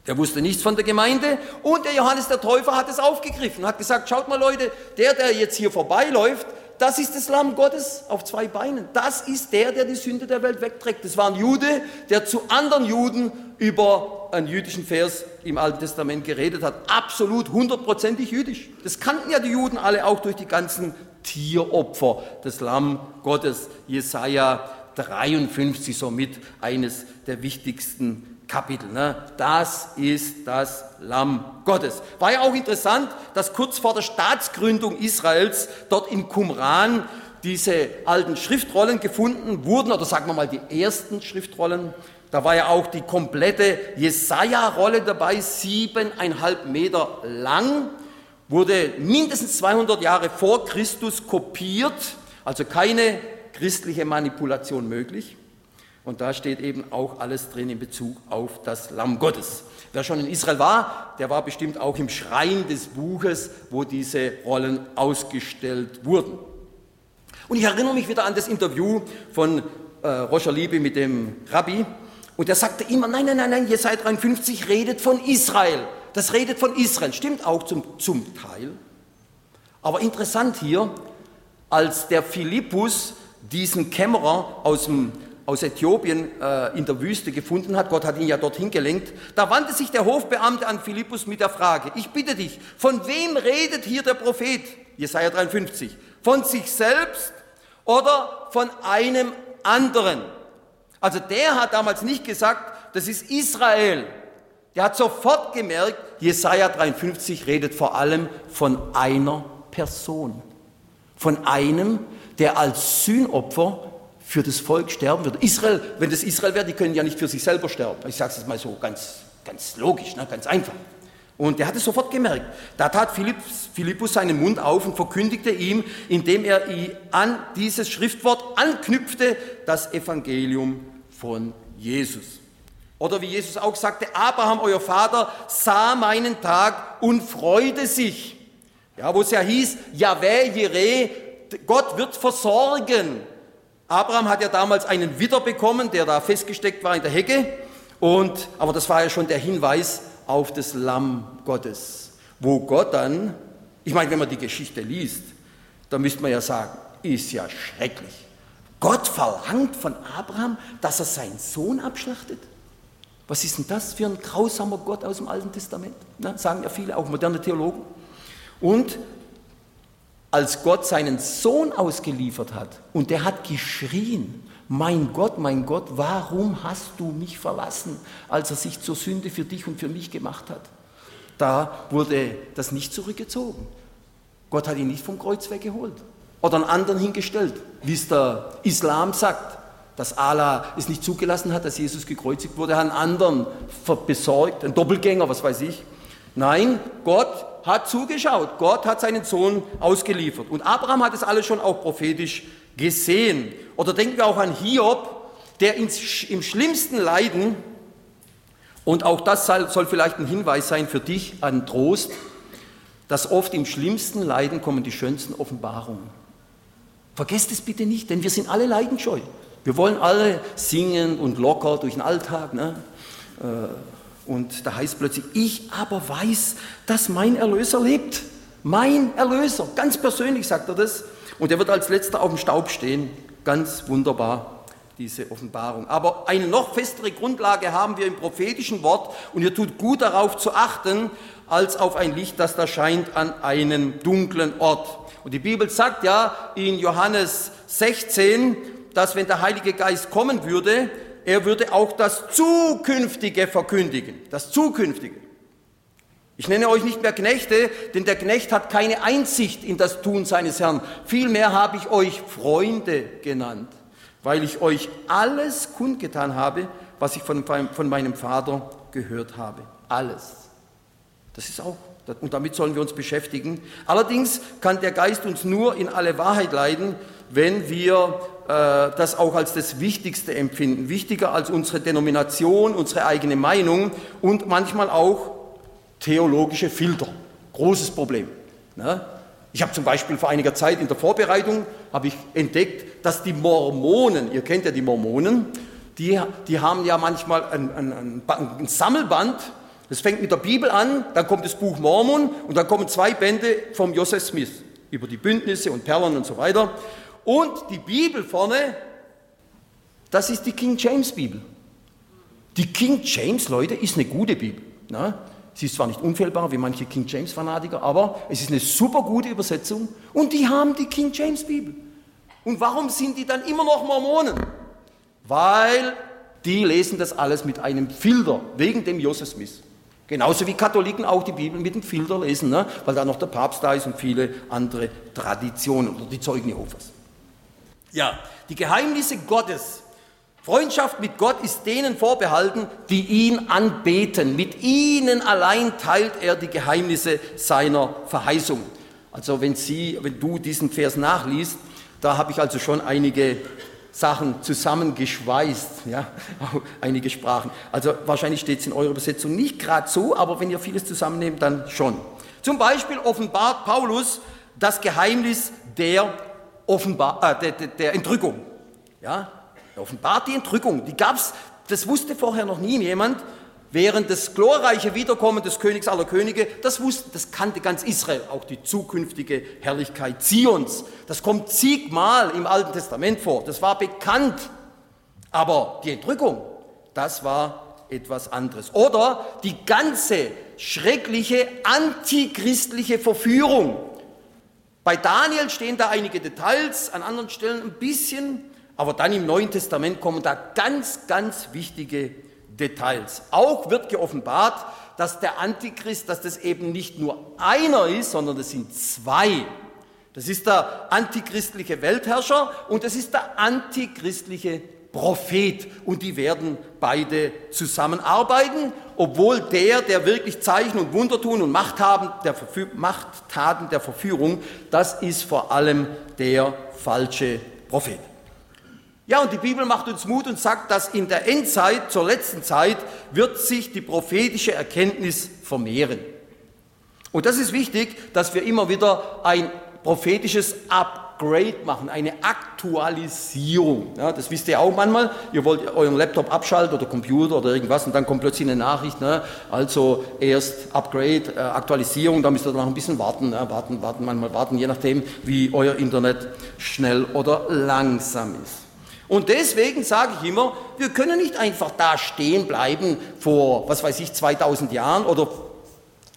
Der wusste nichts von der Gemeinde und der Johannes der Täufer hat es aufgegriffen, hat gesagt, schaut mal Leute, der, der jetzt hier vorbeiläuft, das ist das Lamm Gottes auf zwei Beinen. Das ist der, der die Sünde der Welt wegträgt. Das war ein Jude, der zu anderen Juden über einen jüdischen Vers im Alten Testament geredet hat. Absolut hundertprozentig jüdisch. Das kannten ja die Juden alle auch durch die ganzen Tieropfer. Das Lamm Gottes, Jesaja 53 somit eines der wichtigsten Kapitel. Ne? Das ist das Lamm Gottes. War ja auch interessant, dass kurz vor der Staatsgründung Israels dort in Qumran diese alten Schriftrollen gefunden wurden, oder sagen wir mal die ersten Schriftrollen, Da war ja auch die komplette Jesaja-Rolle dabei, siebeneinhalb Meter lang, wurde mindestens 200 Jahre vor Christus kopiert, also keine christliche Manipulation möglich. Und da steht eben auch alles drin in Bezug auf das Lamm Gottes. Wer schon in Israel war, der war bestimmt auch im Schrein des Buches, wo diese Rollen ausgestellt wurden. Und ich erinnere mich wieder an das Interview von äh, Roger Liebe mit dem Rabbi. Und er sagte immer, nein, nein, nein, nein, Jesaja 53 redet von Israel. Das redet von Israel. Stimmt auch zum, zum Teil. Aber interessant hier, als der Philippus diesen Kämmerer aus dem aus Äthiopien äh, in der Wüste gefunden hat, Gott hat ihn ja dorthin gelenkt, da wandte sich der Hofbeamte an Philippus mit der Frage, ich bitte dich, von wem redet hier der Prophet? Jesaja 53. Von sich selbst oder von einem anderen? Also der hat damals nicht gesagt, das ist Israel. Der hat sofort gemerkt, Jesaja 53 redet vor allem von einer Person. Von einem, der als Sühnopfer für das Volk sterben würde. Israel, wenn das Israel wäre, die können ja nicht für sich selber sterben. Ich sage es jetzt mal so ganz, ganz logisch, ne, ganz einfach. Und er hat es sofort gemerkt. Da tat Philippus, Philippus seinen Mund auf und verkündigte ihm, indem er an dieses Schriftwort anknüpfte, das Evangelium von Jesus. Oder wie Jesus auch sagte, Abraham, euer Vater, sah meinen Tag und freute sich. Ja, wo es ja hieß, Yahweh, Jireh, Gott wird versorgen. Abraham hat ja damals einen Widder bekommen, der da festgesteckt war in der Hecke. Und, aber das war ja schon der Hinweis auf das Lamm Gottes, wo Gott dann, ich meine, wenn man die Geschichte liest, dann müsste man ja sagen, ist ja schrecklich. Gott verlangt von Abraham, dass er seinen Sohn abschlachtet. Was ist denn das für ein grausamer Gott aus dem Alten Testament? Na, sagen ja viele, auch moderne Theologen. Und als Gott seinen Sohn ausgeliefert hat und der hat geschrien, mein Gott, mein Gott, warum hast du mich verlassen, als er sich zur Sünde für dich und für mich gemacht hat? Da wurde das nicht zurückgezogen. Gott hat ihn nicht vom Kreuz weggeholt oder einen anderen hingestellt, wie es der Islam sagt, dass Allah es nicht zugelassen hat, dass Jesus gekreuzigt wurde, hat einen anderen besorgt, einen Doppelgänger, was weiß ich. Nein, Gott hat zugeschaut. Gott hat seinen Sohn ausgeliefert. Und Abraham hat es alles schon auch prophetisch gesehen. Oder denken wir auch an Hiob, der im schlimmsten Leiden, und auch das soll vielleicht ein Hinweis sein für dich an Trost, dass oft im schlimmsten Leiden kommen die schönsten Offenbarungen. Vergesst es bitte nicht, denn wir sind alle leidenscheu. Wir wollen alle singen und locker durch den Alltag. Ne? Äh, und da heißt plötzlich, ich aber weiß, dass mein Erlöser lebt. Mein Erlöser, ganz persönlich sagt er das. Und er wird als letzter auf dem Staub stehen. Ganz wunderbar, diese Offenbarung. Aber eine noch festere Grundlage haben wir im prophetischen Wort und ihr tut gut darauf zu achten, als auf ein Licht, das da scheint an einem dunklen Ort. Und die Bibel sagt ja in Johannes 16, dass wenn der Heilige Geist kommen würde, er würde auch das Zukünftige verkündigen. Das Zukünftige. Ich nenne euch nicht mehr Knechte, denn der Knecht hat keine Einsicht in das Tun seines Herrn. Vielmehr habe ich euch Freunde genannt, weil ich euch alles kundgetan habe, was ich von, von meinem Vater gehört habe. Alles. Das ist auch, und damit sollen wir uns beschäftigen. Allerdings kann der Geist uns nur in alle Wahrheit leiten, wenn wir das auch als das Wichtigste empfinden, wichtiger als unsere Denomination, unsere eigene Meinung und manchmal auch theologische Filter. Großes Problem. Ne? Ich habe zum Beispiel vor einiger Zeit in der Vorbereitung habe ich entdeckt, dass die Mormonen, ihr kennt ja die Mormonen, die, die haben ja manchmal ein, ein, ein Sammelband, das fängt mit der Bibel an, dann kommt das Buch Mormon und dann kommen zwei Bände vom Joseph Smith über die Bündnisse und Perlen und so weiter. Und die Bibel vorne, das ist die King James Bibel. Die King James, Leute, ist eine gute Bibel. Ne? Sie ist zwar nicht unfehlbar wie manche King James Fanatiker, aber es ist eine super gute Übersetzung und die haben die King James Bibel. Und warum sind die dann immer noch Mormonen? Weil die lesen das alles mit einem Filter, wegen dem Joseph Smith. Genauso wie Katholiken auch die Bibel mit dem Filter lesen, ne? weil da noch der Papst da ist und viele andere Traditionen oder die Zeugen Jehovas. Ja, die Geheimnisse Gottes Freundschaft mit Gott ist denen vorbehalten, die ihn anbeten. Mit ihnen allein teilt er die Geheimnisse seiner Verheißung. Also wenn, Sie, wenn du diesen Vers nachliest, da habe ich also schon einige Sachen zusammengeschweißt, ja, einige Sprachen. Also wahrscheinlich steht es in eurer Übersetzung nicht gerade so, aber wenn ihr vieles zusammennehmt, dann schon. Zum Beispiel offenbart Paulus das Geheimnis der, Offenbar äh, der, der, Entrückung. Ja, offenbart die Entrückung. Die gab's, das wusste vorher noch nie jemand. Während das glorreiche Wiederkommen des Königs aller Könige, das wusste, das kannte ganz Israel, auch die zukünftige Herrlichkeit Zions. Das kommt zigmal im Alten Testament vor. Das war bekannt. Aber die Entrückung, das war etwas anderes. Oder die ganze schreckliche antichristliche Verführung. Bei Daniel stehen da einige Details, an anderen Stellen ein bisschen aber dann im Neuen Testament kommen da ganz, ganz wichtige Details. Auch wird geoffenbart, dass der Antichrist, dass das eben nicht nur einer ist, sondern das sind zwei. Das ist der antichristliche Weltherrscher und das ist der antichristliche Prophet. Und die werden beide zusammenarbeiten, obwohl der, der wirklich Zeichen und Wunder tun und Machthaben der Machttaten der Verführung, das ist vor allem der falsche Prophet. Ja, und die Bibel macht uns Mut und sagt, dass in der Endzeit, zur letzten Zeit, wird sich die prophetische Erkenntnis vermehren. Und das ist wichtig, dass wir immer wieder ein prophetisches Upgrade machen, eine Aktualisierung. Ja, das wisst ihr auch manchmal. Ihr wollt euren Laptop abschalten oder Computer oder irgendwas und dann kommt plötzlich eine Nachricht. Ne? Also erst Upgrade, äh, Aktualisierung, da müsst ihr noch ein bisschen warten, ne? warten, warten, manchmal warten, je nachdem, wie euer Internet schnell oder langsam ist. Und deswegen sage ich immer, wir können nicht einfach da stehen bleiben vor, was weiß ich, 2000 Jahren oder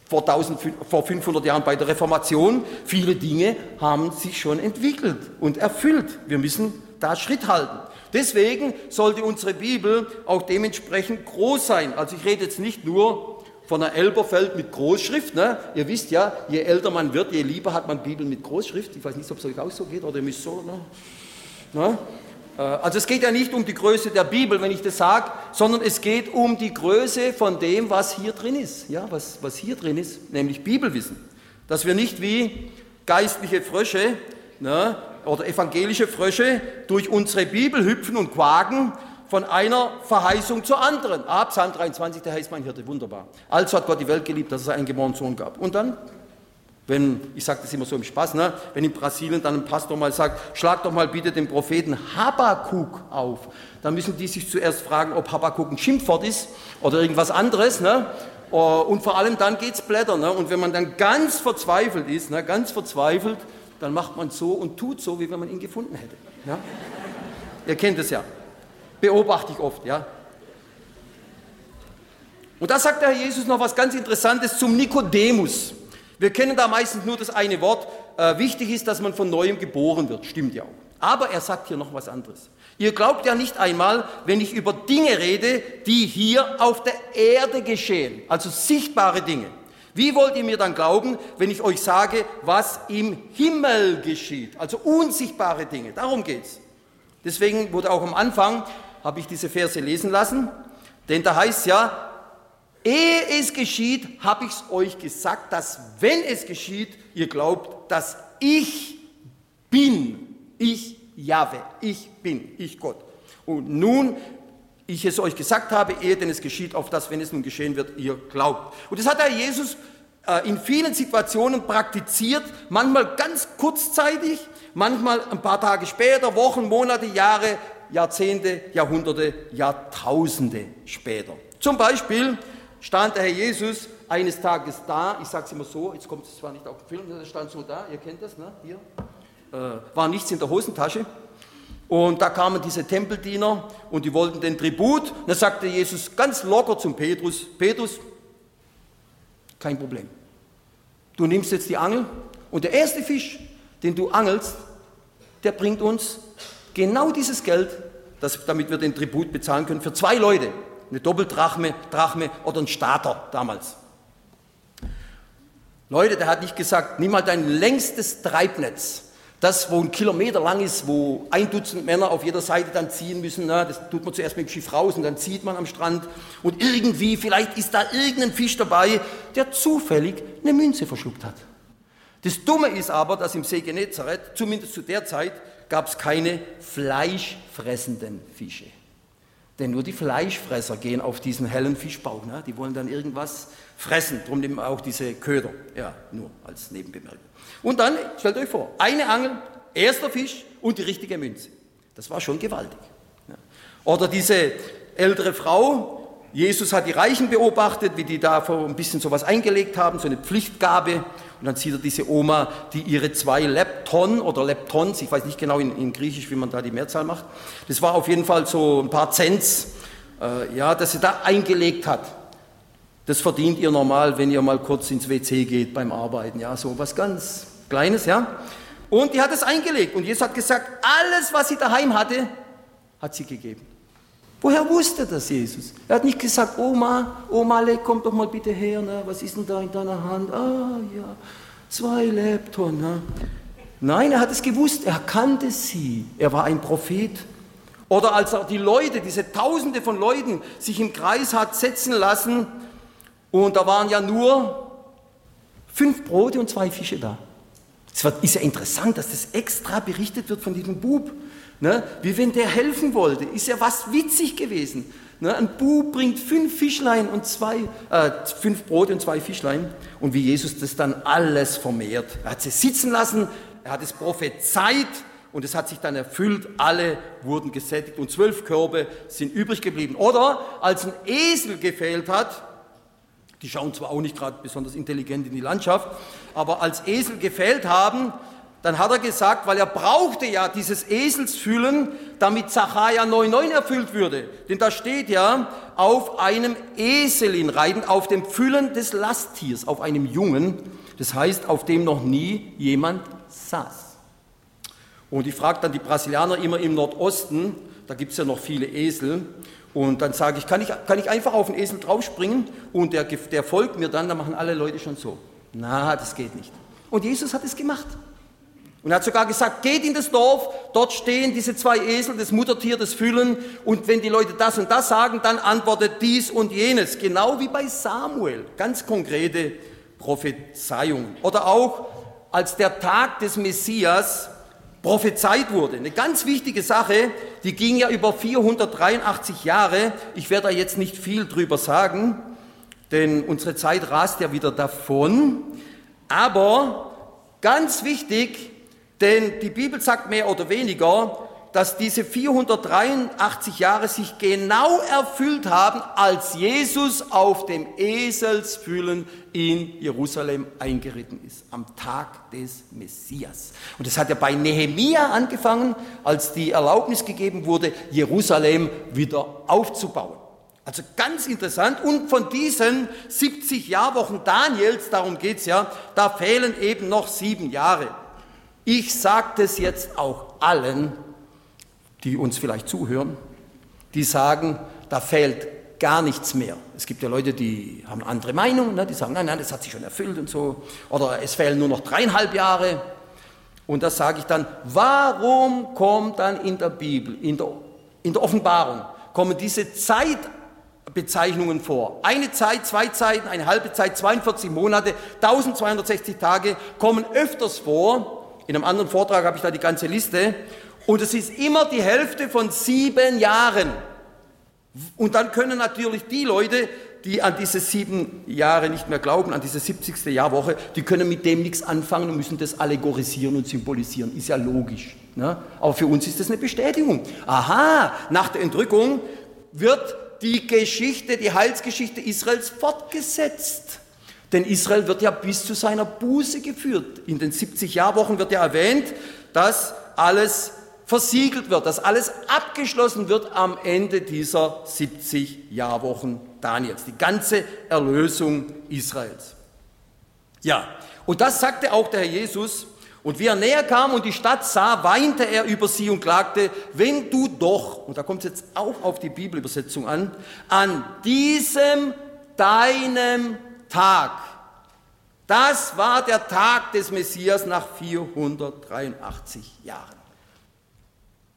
vor, 1000, vor 500 Jahren bei der Reformation. Viele Dinge haben sich schon entwickelt und erfüllt. Wir müssen da Schritt halten. Deswegen sollte unsere Bibel auch dementsprechend groß sein. Also ich rede jetzt nicht nur von einer Elberfeld mit Großschrift. Ne? Ihr wisst ja, je älter man wird, je lieber hat man Bibel mit Großschrift. Ich weiß nicht, ob es euch auch so geht oder ihr müsst so. Ne? Ne? Äh, also es geht ja nicht um die Größe der Bibel, wenn ich das sage, sondern es geht um die Größe von dem, was hier drin ist. Ja, was, was hier drin ist, nämlich Bibelwissen. Dass wir nicht wie geistliche Frösche ne, oder evangelische Frösche durch unsere Bibel hüpfen und quaken von einer Verheißung zur anderen. Ah, Psalm 23, der heißt mein Hirte, wunderbar. Also hat Gott die Welt geliebt, dass es einen geborenen Sohn gab. Und dann wenn, ich sage das immer so im Spaß, ne? wenn in Brasilien dann ein Pastor mal sagt, schlag doch mal bitte den Propheten Habakuk auf, dann müssen die sich zuerst fragen, ob Habakuk ein Schimpfwort ist oder irgendwas anderes. Ne? Oh, und vor allem dann geht's blättern. Ne? Und wenn man dann ganz verzweifelt ist, ne? ganz verzweifelt, dann macht man so und tut so, wie wenn man ihn gefunden hätte. Ja? Ihr kennt es ja. Beobachte ich oft, ja. Und da sagt der Herr Jesus noch was ganz Interessantes zum Nikodemus. Wir kennen da meistens nur das eine Wort. Äh, wichtig ist, dass man von neuem geboren wird. Stimmt ja auch. Aber er sagt hier noch was anderes. Ihr glaubt ja nicht einmal, wenn ich über Dinge rede, die hier auf der Erde geschehen, also sichtbare Dinge. Wie wollt ihr mir dann glauben, wenn ich euch sage, was im Himmel geschieht? Also unsichtbare Dinge. Darum geht's. Deswegen wurde auch am Anfang, habe ich diese Verse lesen lassen, denn da heißt ja, Ehe es geschieht, habe ich es euch gesagt, dass wenn es geschieht, ihr glaubt, dass ich bin. Ich Jahwe, ich bin, ich Gott. Und nun, ich es euch gesagt habe, ehe denn es geschieht, auf das, wenn es nun geschehen wird, ihr glaubt. Und das hat der Jesus äh, in vielen Situationen praktiziert, manchmal ganz kurzzeitig, manchmal ein paar Tage später, Wochen, Monate, Jahre, Jahrzehnte, Jahrhunderte, Jahrtausende später. Zum Beispiel stand der Herr Jesus eines Tages da, ich sage es immer so, jetzt kommt es zwar nicht auf den Film, der stand so da, ihr kennt das, ne? hier, äh, war nichts in der Hosentasche. Und da kamen diese Tempeldiener und die wollten den Tribut. Und da sagte Jesus ganz locker zum Petrus, Petrus, kein Problem. Du nimmst jetzt die Angel und der erste Fisch, den du angelst, der bringt uns genau dieses Geld, das, damit wir den Tribut bezahlen können, für zwei Leute eine Doppeldrachme Drachme oder ein Starter damals. Leute, der hat nicht gesagt, nimm mal dein längstes Treibnetz, das, wo ein Kilometer lang ist, wo ein Dutzend Männer auf jeder Seite dann ziehen müssen. Na, das tut man zuerst mit dem Schiff raus und dann zieht man am Strand. Und irgendwie, vielleicht ist da irgendein Fisch dabei, der zufällig eine Münze verschluckt hat. Das Dumme ist aber, dass im See Genezareth, zumindest zu der Zeit, gab es keine fleischfressenden Fische. Denn nur die Fleischfresser gehen auf diesen hellen Fischbauch. Ne? Die wollen dann irgendwas fressen. Darum nehmen auch diese Köder. Ja, nur als Nebenbemerkung. Und dann, stellt euch vor, eine Angel, erster Fisch und die richtige Münze. Das war schon gewaltig. Oder diese ältere Frau, Jesus hat die Reichen beobachtet, wie die da ein bisschen sowas eingelegt haben, so eine Pflichtgabe. Und dann sieht er diese Oma, die ihre zwei Lepton oder Leptons, ich weiß nicht genau in, in Griechisch, wie man da die Mehrzahl macht, das war auf jeden Fall so ein paar Cents, äh, ja, dass sie da eingelegt hat. Das verdient ihr normal, wenn ihr mal kurz ins WC geht beim Arbeiten, ja, so was ganz Kleines, ja. Und die hat es eingelegt. Und Jesus hat gesagt, alles, was sie daheim hatte, hat sie gegeben. Woher wusste das Jesus? Er hat nicht gesagt, Oma, Oma, komm doch mal bitte her, ne? was ist denn da in deiner Hand? Ah ja, zwei Lepton. Ne? Nein, er hat es gewusst, er kannte sie, er war ein Prophet. Oder als er die Leute, diese Tausende von Leuten, sich im Kreis hat setzen lassen und da waren ja nur fünf Brote und zwei Fische da. Es ist ja interessant, dass das extra berichtet wird von diesem Bub. Ne? Wie wenn der helfen wollte. Ist ja was witzig gewesen. Ne? Ein Bub bringt fünf Fischlein und zwei, äh, fünf Brote und zwei Fischlein. Und wie Jesus das dann alles vermehrt. Er hat sie sitzen lassen, er hat es prophezeit und es hat sich dann erfüllt. Alle wurden gesättigt und zwölf Körbe sind übrig geblieben. Oder als ein Esel gefehlt hat, die schauen zwar auch nicht gerade besonders intelligent in die Landschaft, aber als Esel gefällt haben, dann hat er gesagt, weil er brauchte ja dieses Eselsfüllen, damit Zachariah 9,9 erfüllt würde. Denn da steht ja, auf einem Eselin reiten, auf dem Füllen des Lasttiers, auf einem Jungen, das heißt, auf dem noch nie jemand saß. Und ich frage dann die Brasilianer immer im Nordosten, da gibt es ja noch viele Esel, und dann sage ich kann, ich, kann ich einfach auf den Esel draufspringen und der, der folgt mir dann, dann machen alle Leute schon so. Na, das geht nicht. Und Jesus hat es gemacht. Und er hat sogar gesagt, geht in das Dorf, dort stehen diese zwei Esel, das Muttertier, das Füllen, und wenn die Leute das und das sagen, dann antwortet dies und jenes. Genau wie bei Samuel. Ganz konkrete Prophezeiung. Oder auch als der Tag des Messias prophezeit wurde. Eine ganz wichtige Sache, die ging ja über 483 Jahre. Ich werde da jetzt nicht viel drüber sagen, denn unsere Zeit rast ja wieder davon. Aber ganz wichtig, denn die Bibel sagt mehr oder weniger, dass diese 483 Jahre sich genau erfüllt haben, als Jesus auf dem Eselsfüllen in Jerusalem eingeritten ist, am Tag des Messias. Und das hat ja bei Nehemia angefangen, als die Erlaubnis gegeben wurde, Jerusalem wieder aufzubauen. Also ganz interessant. Und von diesen 70 Jahrwochen Daniels, darum geht's ja, da fehlen eben noch sieben Jahre. Ich sage das jetzt auch allen, die uns vielleicht zuhören, die sagen, da fehlt gar nichts mehr. Es gibt ja Leute, die haben andere Meinung, ne? die sagen, nein, nein, das hat sich schon erfüllt und so. Oder es fehlen nur noch dreieinhalb Jahre. Und das sage ich dann, warum kommt dann in der Bibel, in der, in der Offenbarung, kommen diese Zeitbezeichnungen vor? Eine Zeit, zwei Zeiten, eine halbe Zeit, 42 Monate, 1260 Tage kommen öfters vor. In einem anderen Vortrag habe ich da die ganze Liste. Und es ist immer die Hälfte von sieben Jahren. Und dann können natürlich die Leute, die an diese sieben Jahre nicht mehr glauben, an diese 70. Jahrwoche, die können mit dem nichts anfangen und müssen das allegorisieren und symbolisieren. Ist ja logisch. Ne? Aber für uns ist das eine Bestätigung. Aha, nach der Entrückung wird die Geschichte, die Heilsgeschichte Israels fortgesetzt. Denn Israel wird ja bis zu seiner Buße geführt. In den 70 Jahrwochen wird ja erwähnt, dass alles versiegelt wird, dass alles abgeschlossen wird am Ende dieser 70 Jahrwochen Daniels, die ganze Erlösung Israels. Ja, und das sagte auch der Herr Jesus. Und wie er näher kam und die Stadt sah, weinte er über sie und klagte, wenn du doch, und da kommt es jetzt auch auf die Bibelübersetzung an, an diesem deinem Tag Das war der Tag des Messias nach 483 Jahren.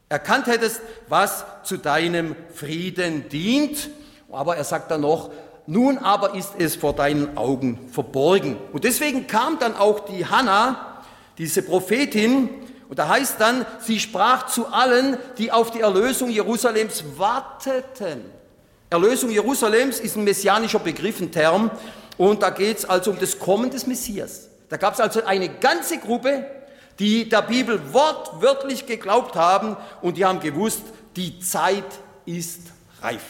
Erkannt hättest, was zu deinem Frieden dient, aber er sagt dann noch, nun aber ist es vor deinen Augen verborgen. Und deswegen kam dann auch die Hanna, diese Prophetin, und da heißt dann, sie sprach zu allen, die auf die Erlösung Jerusalems warteten. Erlösung Jerusalems ist ein messianischer Begriff, ein Term, und da geht es also um das Kommen des Messias. Da gab es also eine ganze Gruppe, die der Bibel wortwörtlich geglaubt haben und die haben gewusst, die Zeit ist reif.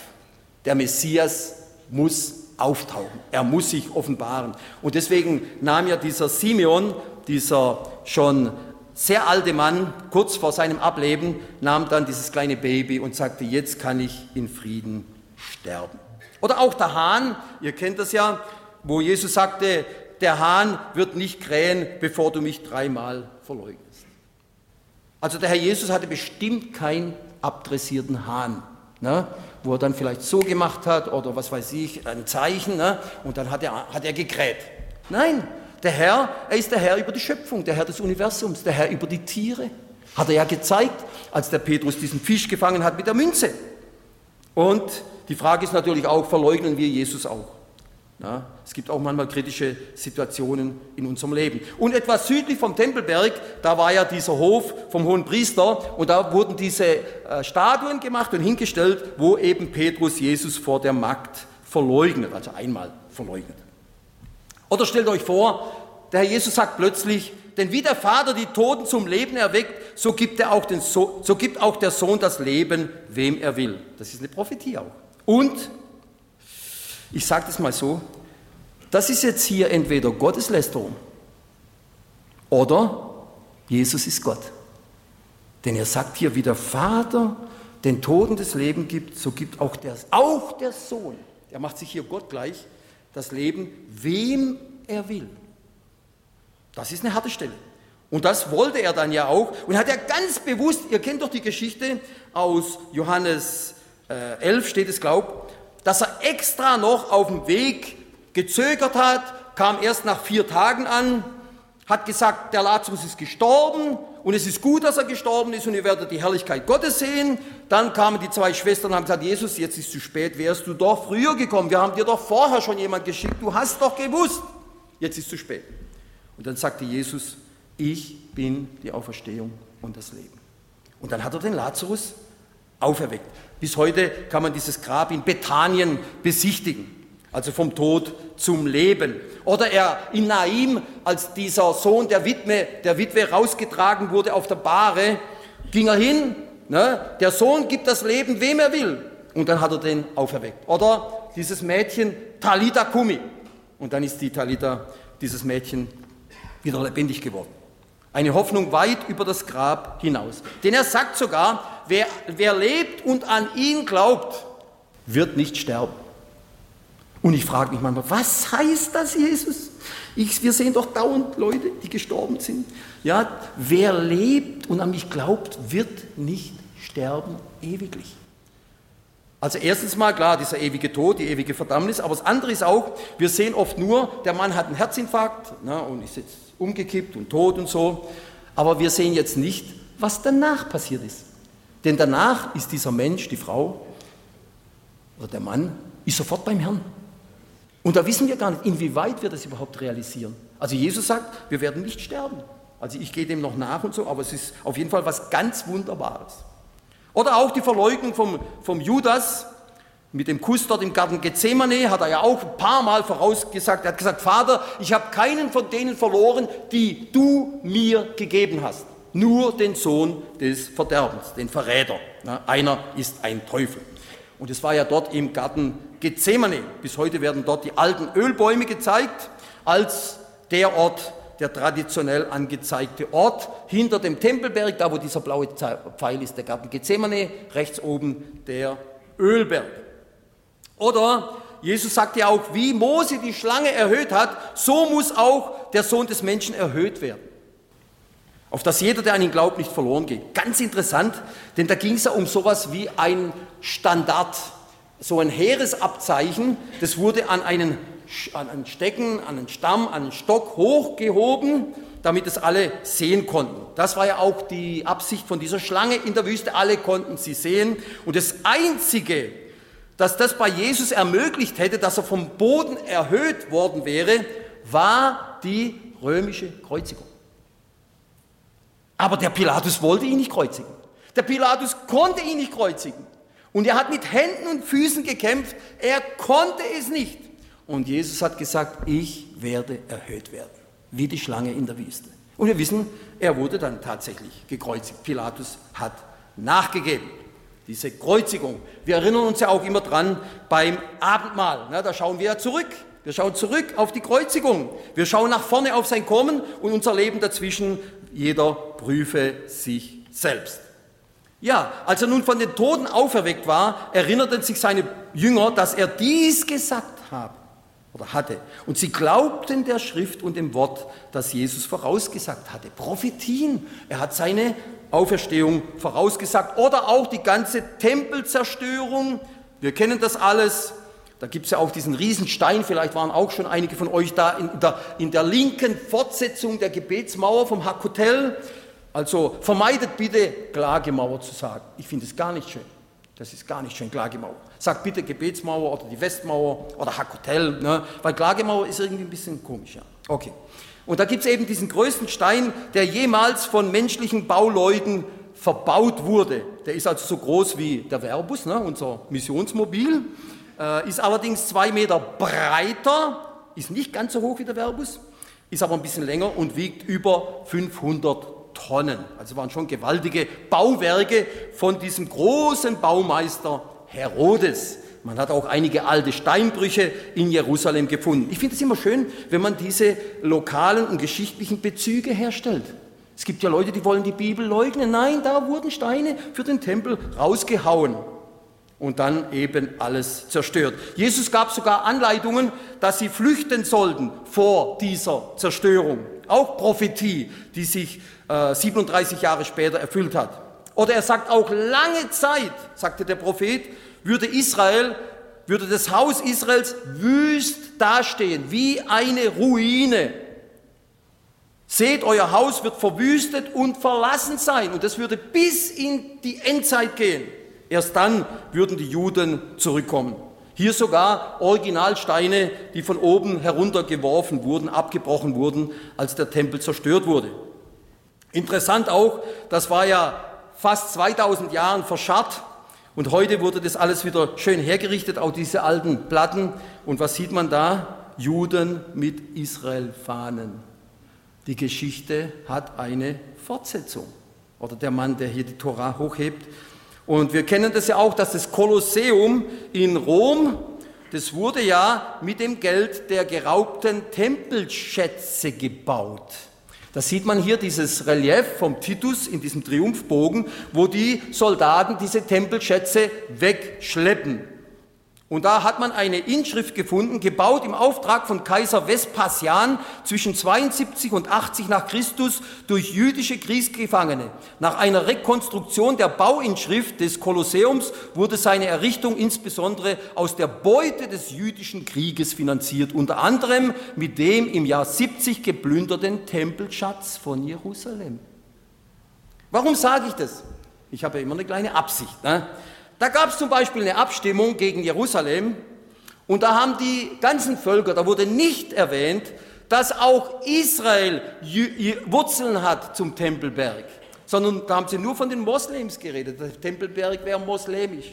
Der Messias muss auftauchen, er muss sich offenbaren. Und deswegen nahm ja dieser Simeon, dieser schon sehr alte Mann, kurz vor seinem Ableben, nahm dann dieses kleine Baby und sagte, jetzt kann ich in Frieden sterben. Oder auch der Hahn, ihr kennt das ja, wo Jesus sagte, der Hahn wird nicht krähen, bevor du mich dreimal verleugnest. Also der Herr Jesus hatte bestimmt keinen abdressierten Hahn, ne, wo er dann vielleicht so gemacht hat oder was weiß ich, ein Zeichen ne, und dann hat er, hat er gekräht. Nein, der Herr, er ist der Herr über die Schöpfung, der Herr des Universums, der Herr über die Tiere. Hat er ja gezeigt, als der Petrus diesen Fisch gefangen hat mit der Münze. Und die Frage ist natürlich auch, verleugnen wir Jesus auch? Ja, es gibt auch manchmal kritische Situationen in unserem Leben. Und etwas südlich vom Tempelberg, da war ja dieser Hof vom hohen Priester und da wurden diese äh, Statuen gemacht und hingestellt, wo eben Petrus Jesus vor der Magd verleugnet, also einmal verleugnet. Oder stellt euch vor, der Herr Jesus sagt plötzlich, denn wie der Vater die Toten zum Leben erweckt, so gibt, er auch den so so gibt auch der Sohn das Leben, wem er will. Das ist eine Prophetie auch. Und, ich sage das mal so, das ist jetzt hier entweder Gotteslästerung oder Jesus ist Gott. Denn er sagt hier, wie der Vater den Toten das Leben gibt, so gibt auch der, auch der Sohn, er macht sich hier Gott gleich, das Leben, wem er will. Das ist eine harte Stelle. Und das wollte er dann ja auch. Und hat er ganz bewusst, ihr kennt doch die Geschichte aus Johannes 11 äh, steht es, glaub, dass er extra noch auf dem Weg gezögert hat, kam erst nach vier Tagen an, hat gesagt, der Lazarus ist gestorben und es ist gut, dass er gestorben ist und ihr werdet die Herrlichkeit Gottes sehen. Dann kamen die zwei Schwestern und haben gesagt, Jesus, jetzt ist zu spät, wärst du doch früher gekommen. Wir haben dir doch vorher schon jemand geschickt, du hast doch gewusst, jetzt ist zu spät. Und dann sagte Jesus, ich bin die Auferstehung und das Leben. Und dann hat er den Lazarus auferweckt. Bis heute kann man dieses Grab in Bethanien besichtigen also vom Tod zum Leben. Oder er in Naim, als dieser Sohn der Witwe, der Witwe rausgetragen wurde auf der Bahre, ging er hin, ne? der Sohn gibt das Leben, wem er will. Und dann hat er den auferweckt. Oder dieses Mädchen, Talita Kumi. Und dann ist die Talita, dieses Mädchen, wieder lebendig geworden. Eine Hoffnung weit über das Grab hinaus. Denn er sagt sogar, wer, wer lebt und an ihn glaubt, wird nicht sterben. Und ich frage mich manchmal, was heißt das, Jesus? Ich, wir sehen doch dauernd Leute, die gestorben sind. Ja, wer lebt und an mich glaubt, wird nicht sterben ewiglich. Also erstens mal klar, dieser ewige Tod, die ewige Verdammnis, aber das andere ist auch, wir sehen oft nur, der Mann hat einen Herzinfarkt na, und ist jetzt umgekippt und tot und so, aber wir sehen jetzt nicht, was danach passiert ist. Denn danach ist dieser Mensch, die Frau oder der Mann, ist sofort beim Herrn. Und da wissen wir gar nicht, inwieweit wir das überhaupt realisieren. Also Jesus sagt, wir werden nicht sterben. Also ich gehe dem noch nach und so, aber es ist auf jeden Fall was ganz Wunderbares. Oder auch die Verleugnung vom, vom Judas mit dem Kuss dort im Garten Gethsemane, hat er ja auch ein paar Mal vorausgesagt. Er hat gesagt, Vater, ich habe keinen von denen verloren, die du mir gegeben hast. Nur den Sohn des Verderbens, den Verräter. Einer ist ein Teufel. Und es war ja dort im Garten Gethsemane. Bis heute werden dort die alten Ölbäume gezeigt als der Ort, der traditionell angezeigte Ort. Hinter dem Tempelberg, da wo dieser blaue Pfeil ist, der Garten Gethsemane, rechts oben der Ölberg. Oder Jesus sagt ja auch, wie Mose die Schlange erhöht hat, so muss auch der Sohn des Menschen erhöht werden. Auf dass jeder, der an ihn glaubt, nicht verloren geht. Ganz interessant, denn da ging es ja um sowas wie ein Standard, so ein Heeresabzeichen, das wurde an einen an einen Stecken, an einen Stamm, an einen Stock hochgehoben, damit es alle sehen konnten. Das war ja auch die Absicht von dieser Schlange in der Wüste. Alle konnten sie sehen. Und das Einzige, dass das bei Jesus ermöglicht hätte, dass er vom Boden erhöht worden wäre, war die römische Kreuzigung. Aber der Pilatus wollte ihn nicht kreuzigen. Der Pilatus konnte ihn nicht kreuzigen. Und er hat mit Händen und Füßen gekämpft. Er konnte es nicht. Und Jesus hat gesagt, ich werde erhöht werden. Wie die Schlange in der Wüste. Und wir wissen, er wurde dann tatsächlich gekreuzigt. Pilatus hat nachgegeben. Diese Kreuzigung. Wir erinnern uns ja auch immer dran beim Abendmahl. da schauen wir ja zurück. Wir schauen zurück auf die Kreuzigung. Wir schauen nach vorne auf sein Kommen und unser Leben dazwischen. Jeder prüfe sich selbst. Ja, als er nun von den Toten auferweckt war, erinnerten sich seine Jünger, dass er dies gesagt habe oder hatte. Und sie glaubten der Schrift und dem Wort, das Jesus vorausgesagt hatte. Prophetien. Er hat seine Auferstehung vorausgesagt. Oder auch die ganze Tempelzerstörung. Wir kennen das alles. Da gibt es ja auch diesen Riesenstein, vielleicht waren auch schon einige von euch da, in der, in der linken Fortsetzung der Gebetsmauer vom Hackhotel. Also vermeidet bitte Klagemauer zu sagen. Ich finde es gar nicht schön. Das ist gar nicht schön, Klagemauer. Sagt bitte Gebetsmauer oder die Westmauer oder Hackhotel, ne? weil Klagemauer ist irgendwie ein bisschen komisch. Ja. Okay. Und da gibt es eben diesen größten Stein, der jemals von menschlichen Bauleuten verbaut wurde. Der ist also so groß wie der Verbus, ne? unser Missionsmobil ist allerdings zwei Meter breiter, ist nicht ganz so hoch wie der Verbus, ist aber ein bisschen länger und wiegt über 500 Tonnen. Also waren schon gewaltige Bauwerke von diesem großen Baumeister Herodes. Man hat auch einige alte Steinbrüche in Jerusalem gefunden. Ich finde es immer schön, wenn man diese lokalen und geschichtlichen Bezüge herstellt. Es gibt ja Leute, die wollen die Bibel leugnen. Nein, da wurden Steine für den Tempel rausgehauen und dann eben alles zerstört. Jesus gab sogar Anleitungen, dass sie flüchten sollten vor dieser Zerstörung. Auch Prophetie, die sich äh, 37 Jahre später erfüllt hat. Oder er sagt auch, lange Zeit, sagte der Prophet, würde Israel, würde das Haus Israels wüst dastehen, wie eine Ruine. Seht, euer Haus wird verwüstet und verlassen sein. Und das würde bis in die Endzeit gehen. Erst dann würden die Juden zurückkommen. Hier sogar Originalsteine, die von oben heruntergeworfen wurden, abgebrochen wurden, als der Tempel zerstört wurde. Interessant auch, das war ja fast 2000 Jahren verscharrt und heute wurde das alles wieder schön hergerichtet, auch diese alten Platten. Und was sieht man da? Juden mit Israel-Fahnen. Die Geschichte hat eine Fortsetzung. Oder der Mann, der hier die Tora hochhebt, und wir kennen das ja auch, dass das Kolosseum in Rom, das wurde ja mit dem Geld der geraubten Tempelschätze gebaut. Da sieht man hier dieses Relief vom Titus in diesem Triumphbogen, wo die Soldaten diese Tempelschätze wegschleppen. Und da hat man eine Inschrift gefunden, gebaut im Auftrag von Kaiser Vespasian zwischen 72 und 80 nach Christus durch jüdische Kriegsgefangene. Nach einer Rekonstruktion der Bauinschrift des Kolosseums wurde seine Errichtung insbesondere aus der Beute des jüdischen Krieges finanziert, unter anderem mit dem im Jahr 70 geplünderten Tempelschatz von Jerusalem. Warum sage ich das? Ich habe ja immer eine kleine Absicht. Ne? Da gab es zum Beispiel eine Abstimmung gegen Jerusalem und da haben die ganzen Völker, da wurde nicht erwähnt, dass auch Israel Wurzeln hat zum Tempelberg, sondern da haben sie nur von den Moslems geredet. Der Tempelberg wäre moslemisch.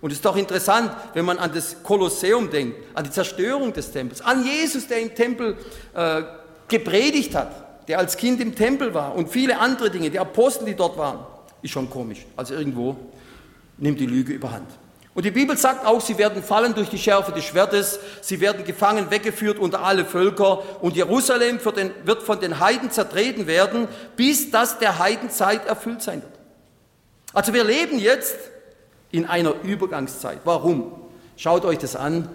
Und es ist doch interessant, wenn man an das Kolosseum denkt, an die Zerstörung des Tempels, an Jesus, der im Tempel äh, gepredigt hat, der als Kind im Tempel war und viele andere Dinge, die Apostel, die dort waren, ist schon komisch. Also irgendwo nimmt die Lüge überhand. Und die Bibel sagt auch, sie werden fallen durch die Schärfe des Schwertes, sie werden gefangen weggeführt unter alle Völker und Jerusalem den, wird von den Heiden zertreten werden, bis das der Heidenzeit erfüllt sein wird. Also wir leben jetzt in einer Übergangszeit. Warum? Schaut euch das an.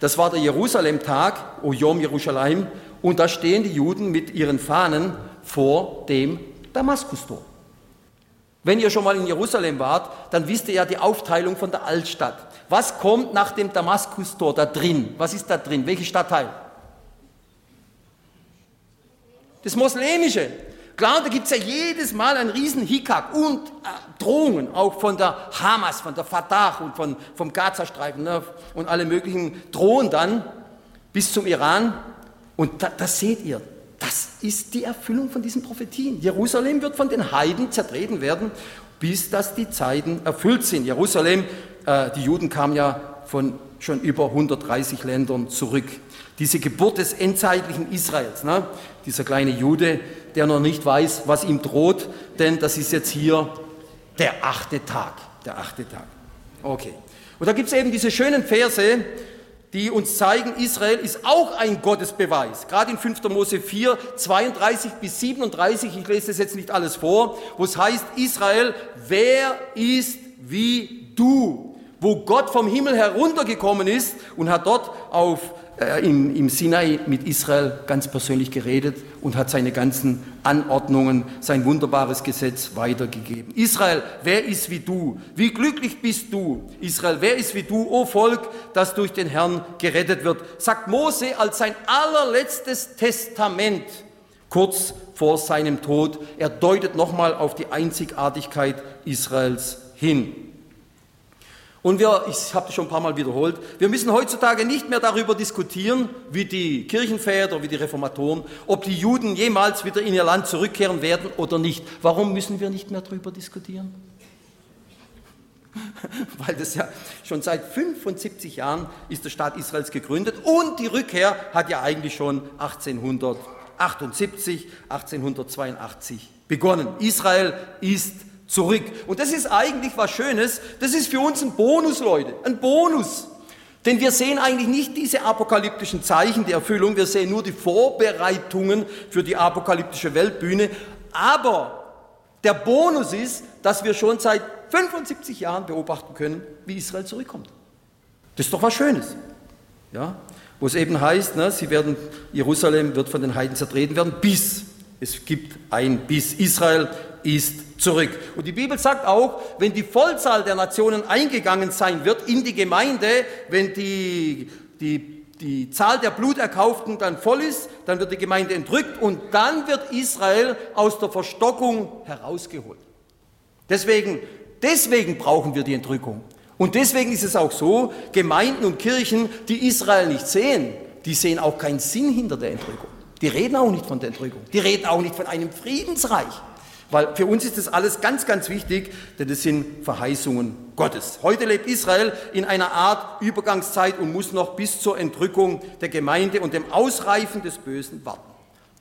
Das war der Jerusalem-Tag, O Yom Jerusalem, und da stehen die Juden mit ihren Fahnen vor dem Damaskustor. Wenn ihr schon mal in Jerusalem wart, dann wisst ihr ja die Aufteilung von der Altstadt. Was kommt nach dem Damaskustor da drin? Was ist da drin? Welches Stadtteil? Das Moslemische. Klar, da gibt es ja jedes Mal einen riesen Hickhack und äh, Drohungen, auch von der Hamas, von der Fatah und von, vom Gazastreifen ne, und alle möglichen drohen dann bis zum Iran. Und da, das seht ihr, das ist die Erfüllung von diesen Prophetien. Jerusalem wird von den Heiden zertreten werden, bis dass die Zeiten erfüllt sind. Jerusalem, äh, die Juden kamen ja von schon über 130 Ländern zurück. Diese Geburt des endzeitlichen Israels, ne? dieser kleine Jude, der noch nicht weiß, was ihm droht, denn das ist jetzt hier der achte Tag. Der achte Tag. Okay. Und da gibt es eben diese schönen Verse, die uns zeigen, Israel ist auch ein Gottesbeweis. Gerade in 5. Mose 4, 32 bis 37, ich lese das jetzt nicht alles vor, wo es heißt, Israel, wer ist wie du? Wo Gott vom Himmel heruntergekommen ist und hat dort auf äh, im, im Sinai mit Israel ganz persönlich geredet und hat seine ganzen Anordnungen, sein wunderbares Gesetz weitergegeben. Israel, wer ist wie du? Wie glücklich bist du? Israel, wer ist wie du, o Volk, das durch den Herrn gerettet wird? Sagt Mose als sein allerletztes Testament kurz vor seinem Tod. Er deutet nochmal auf die Einzigartigkeit Israels hin. Und wir, ich habe das schon ein paar Mal wiederholt, wir müssen heutzutage nicht mehr darüber diskutieren, wie die Kirchenväter, wie die Reformatoren, ob die Juden jemals wieder in ihr Land zurückkehren werden oder nicht. Warum müssen wir nicht mehr darüber diskutieren? Weil das ja schon seit 75 Jahren ist der Staat Israels gegründet und die Rückkehr hat ja eigentlich schon 1878, 1882 begonnen. Israel ist zurück. Und das ist eigentlich was Schönes. Das ist für uns ein Bonus, Leute. Ein Bonus. Denn wir sehen eigentlich nicht diese apokalyptischen Zeichen der Erfüllung, wir sehen nur die Vorbereitungen für die apokalyptische Weltbühne. Aber der Bonus ist, dass wir schon seit 75 Jahren beobachten können, wie Israel zurückkommt. Das ist doch was Schönes. Ja? Wo es eben heißt, ne, sie werden, Jerusalem wird von den Heiden zertreten werden, bis es gibt ein Bis. Israel ist zurück. Und die Bibel sagt auch, wenn die Vollzahl der Nationen eingegangen sein wird in die Gemeinde, wenn die, die, die Zahl der Bluterkauften dann voll ist, dann wird die Gemeinde entrückt und dann wird Israel aus der Verstockung herausgeholt. Deswegen, deswegen brauchen wir die Entrückung. Und deswegen ist es auch so, Gemeinden und Kirchen, die Israel nicht sehen, die sehen auch keinen Sinn hinter der Entrückung. Die reden auch nicht von der Entrückung. Die reden auch nicht von einem Friedensreich. Weil für uns ist das alles ganz, ganz wichtig, denn das sind Verheißungen Gottes. Heute lebt Israel in einer Art Übergangszeit und muss noch bis zur Entrückung der Gemeinde und dem Ausreifen des Bösen warten.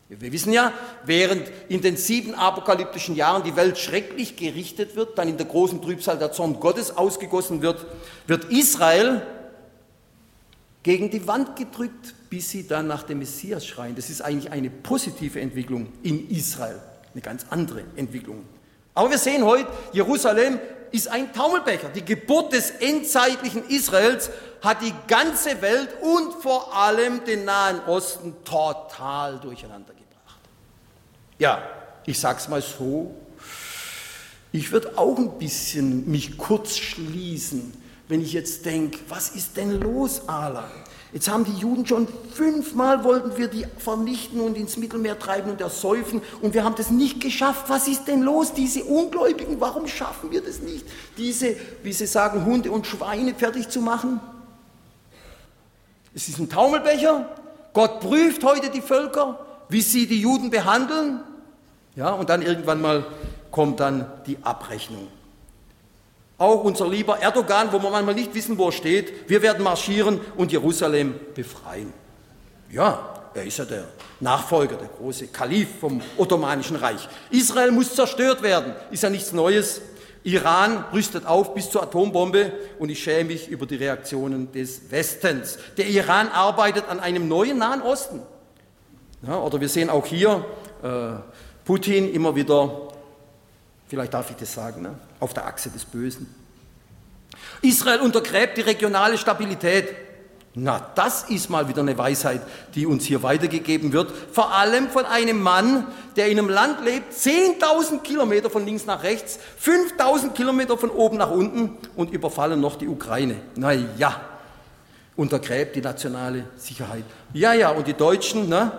Wir wissen ja, während in den sieben apokalyptischen Jahren die Welt schrecklich gerichtet wird, dann in der großen Trübsal der Zorn Gottes ausgegossen wird, wird Israel gegen die Wand gedrückt, bis sie dann nach dem Messias schreien. Das ist eigentlich eine positive Entwicklung in Israel eine ganz andere Entwicklung. Aber wir sehen heute, Jerusalem ist ein Taumelbecher. Die Geburt des endzeitlichen Israels hat die ganze Welt und vor allem den Nahen Osten total durcheinander gebracht. Ja, ich sag's mal so, ich würde auch ein bisschen mich kurz schließen, wenn ich jetzt denke, was ist denn los, Alan? Jetzt haben die Juden schon fünfmal wollten wir die vernichten und ins Mittelmeer treiben und ersäufen und wir haben das nicht geschafft. Was ist denn los, diese Ungläubigen? Warum schaffen wir das nicht, diese, wie sie sagen, Hunde und Schweine fertig zu machen? Es ist ein Taumelbecher. Gott prüft heute die Völker, wie sie die Juden behandeln. Ja, und dann irgendwann mal kommt dann die Abrechnung. Auch unser lieber Erdogan, wo wir manchmal nicht wissen, wo er steht. Wir werden marschieren und Jerusalem befreien. Ja, er ist ja der Nachfolger, der große Kalif vom Ottomanischen Reich. Israel muss zerstört werden, ist ja nichts Neues. Iran rüstet auf bis zur Atombombe und ich schäme mich über die Reaktionen des Westens. Der Iran arbeitet an einem neuen Nahen Osten. Ja, oder wir sehen auch hier äh, Putin immer wieder vielleicht darf ich das sagen, ne? auf der Achse des Bösen. Israel untergräbt die regionale Stabilität. Na, das ist mal wieder eine Weisheit, die uns hier weitergegeben wird. Vor allem von einem Mann, der in einem Land lebt, 10.000 Kilometer von links nach rechts, 5.000 Kilometer von oben nach unten und überfallen noch die Ukraine. Na ja, untergräbt die nationale Sicherheit. Ja, ja, und die Deutschen, ne?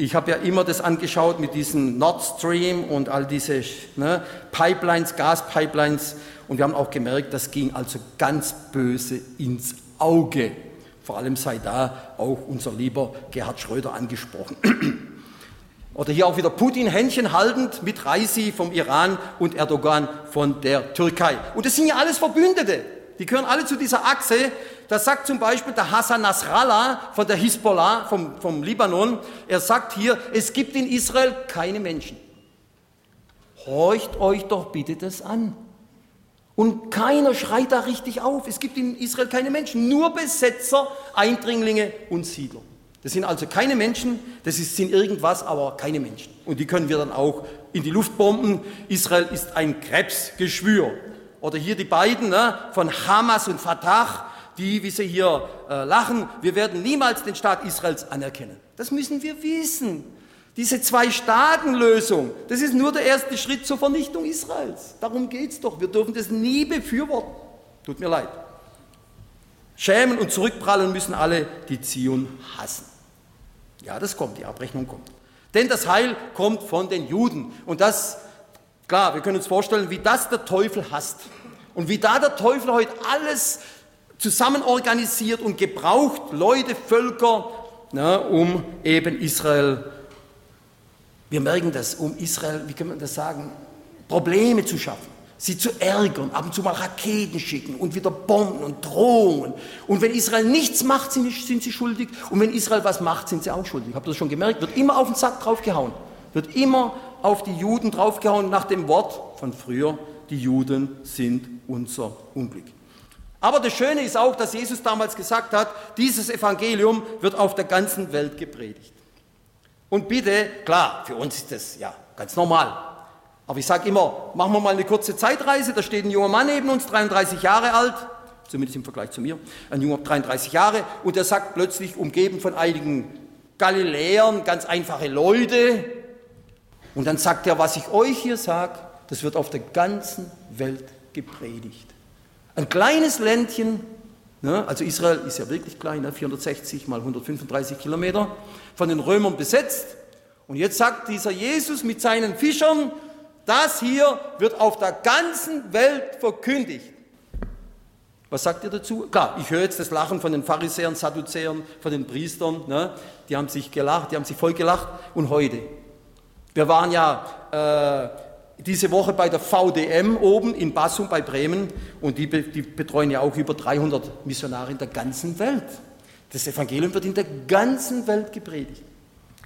Ich habe ja immer das angeschaut mit diesen Nord Stream und all diese ne, Pipelines, Gaspipelines. Und wir haben auch gemerkt, das ging also ganz böse ins Auge. Vor allem sei da auch unser lieber Gerhard Schröder angesprochen. Oder hier auch wieder Putin Händchen haltend mit Reisi vom Iran und Erdogan von der Türkei. Und das sind ja alles Verbündete. Die gehören alle zu dieser Achse. Das sagt zum Beispiel der Hassan Nasrallah von der Hisbollah, vom, vom Libanon. Er sagt hier, es gibt in Israel keine Menschen. Horcht euch doch bitte das an. Und keiner schreit da richtig auf. Es gibt in Israel keine Menschen, nur Besetzer, Eindringlinge und Siedler. Das sind also keine Menschen, das sind irgendwas, aber keine Menschen. Und die können wir dann auch in die Luft bomben. Israel ist ein Krebsgeschwür. Oder hier die beiden ne, von Hamas und Fatah, die, wie sie hier äh, lachen, wir werden niemals den Staat Israels anerkennen. Das müssen wir wissen. Diese Zwei-Staaten-Lösung, das ist nur der erste Schritt zur Vernichtung Israels. Darum geht es doch. Wir dürfen das nie befürworten. Tut mir leid. Schämen und zurückprallen müssen alle, die Zion hassen. Ja, das kommt, die Abrechnung kommt. Denn das Heil kommt von den Juden. Und das, klar, wir können uns vorstellen, wie das der Teufel hasst. Und wie da der Teufel heute alles zusammen organisiert und gebraucht, Leute, Völker, na, um eben Israel wir merken das, um Israel, wie kann man das sagen, Probleme zu schaffen, sie zu ärgern, ab und zu mal Raketen schicken und wieder Bomben und Drohungen. Und wenn Israel nichts macht, sind, sind sie schuldig. Und wenn Israel was macht, sind sie auch schuldig. Habt ihr das schon gemerkt? Wird immer auf den Sack draufgehauen. Wird immer auf die Juden draufgehauen nach dem Wort von früher, die Juden sind unser Unglück. Aber das Schöne ist auch, dass Jesus damals gesagt hat, dieses Evangelium wird auf der ganzen Welt gepredigt. Und bitte, klar, für uns ist das ja ganz normal. Aber ich sage immer, machen wir mal eine kurze Zeitreise. Da steht ein junger Mann neben uns, 33 Jahre alt, zumindest im Vergleich zu mir, ein junger 33 Jahre, und der sagt plötzlich, umgeben von einigen Galiläern, ganz einfache Leute. Und dann sagt er, was ich euch hier sage, das wird auf der ganzen Welt gepredigt. Ein kleines Ländchen, ne, also Israel ist ja wirklich klein, ne, 460 mal 135 Kilometer, von den Römern besetzt. Und jetzt sagt dieser Jesus mit seinen Fischern, das hier wird auf der ganzen Welt verkündigt. Was sagt ihr dazu? Klar, ich höre jetzt das Lachen von den Pharisäern, Sadduzäern, von den Priestern. Ne? Die haben sich gelacht, die haben sich voll gelacht. Und heute? Wir waren ja äh, diese Woche bei der VDM oben in Bassum bei Bremen und die, die betreuen ja auch über 300 Missionare in der ganzen Welt. Das Evangelium wird in der ganzen Welt gepredigt.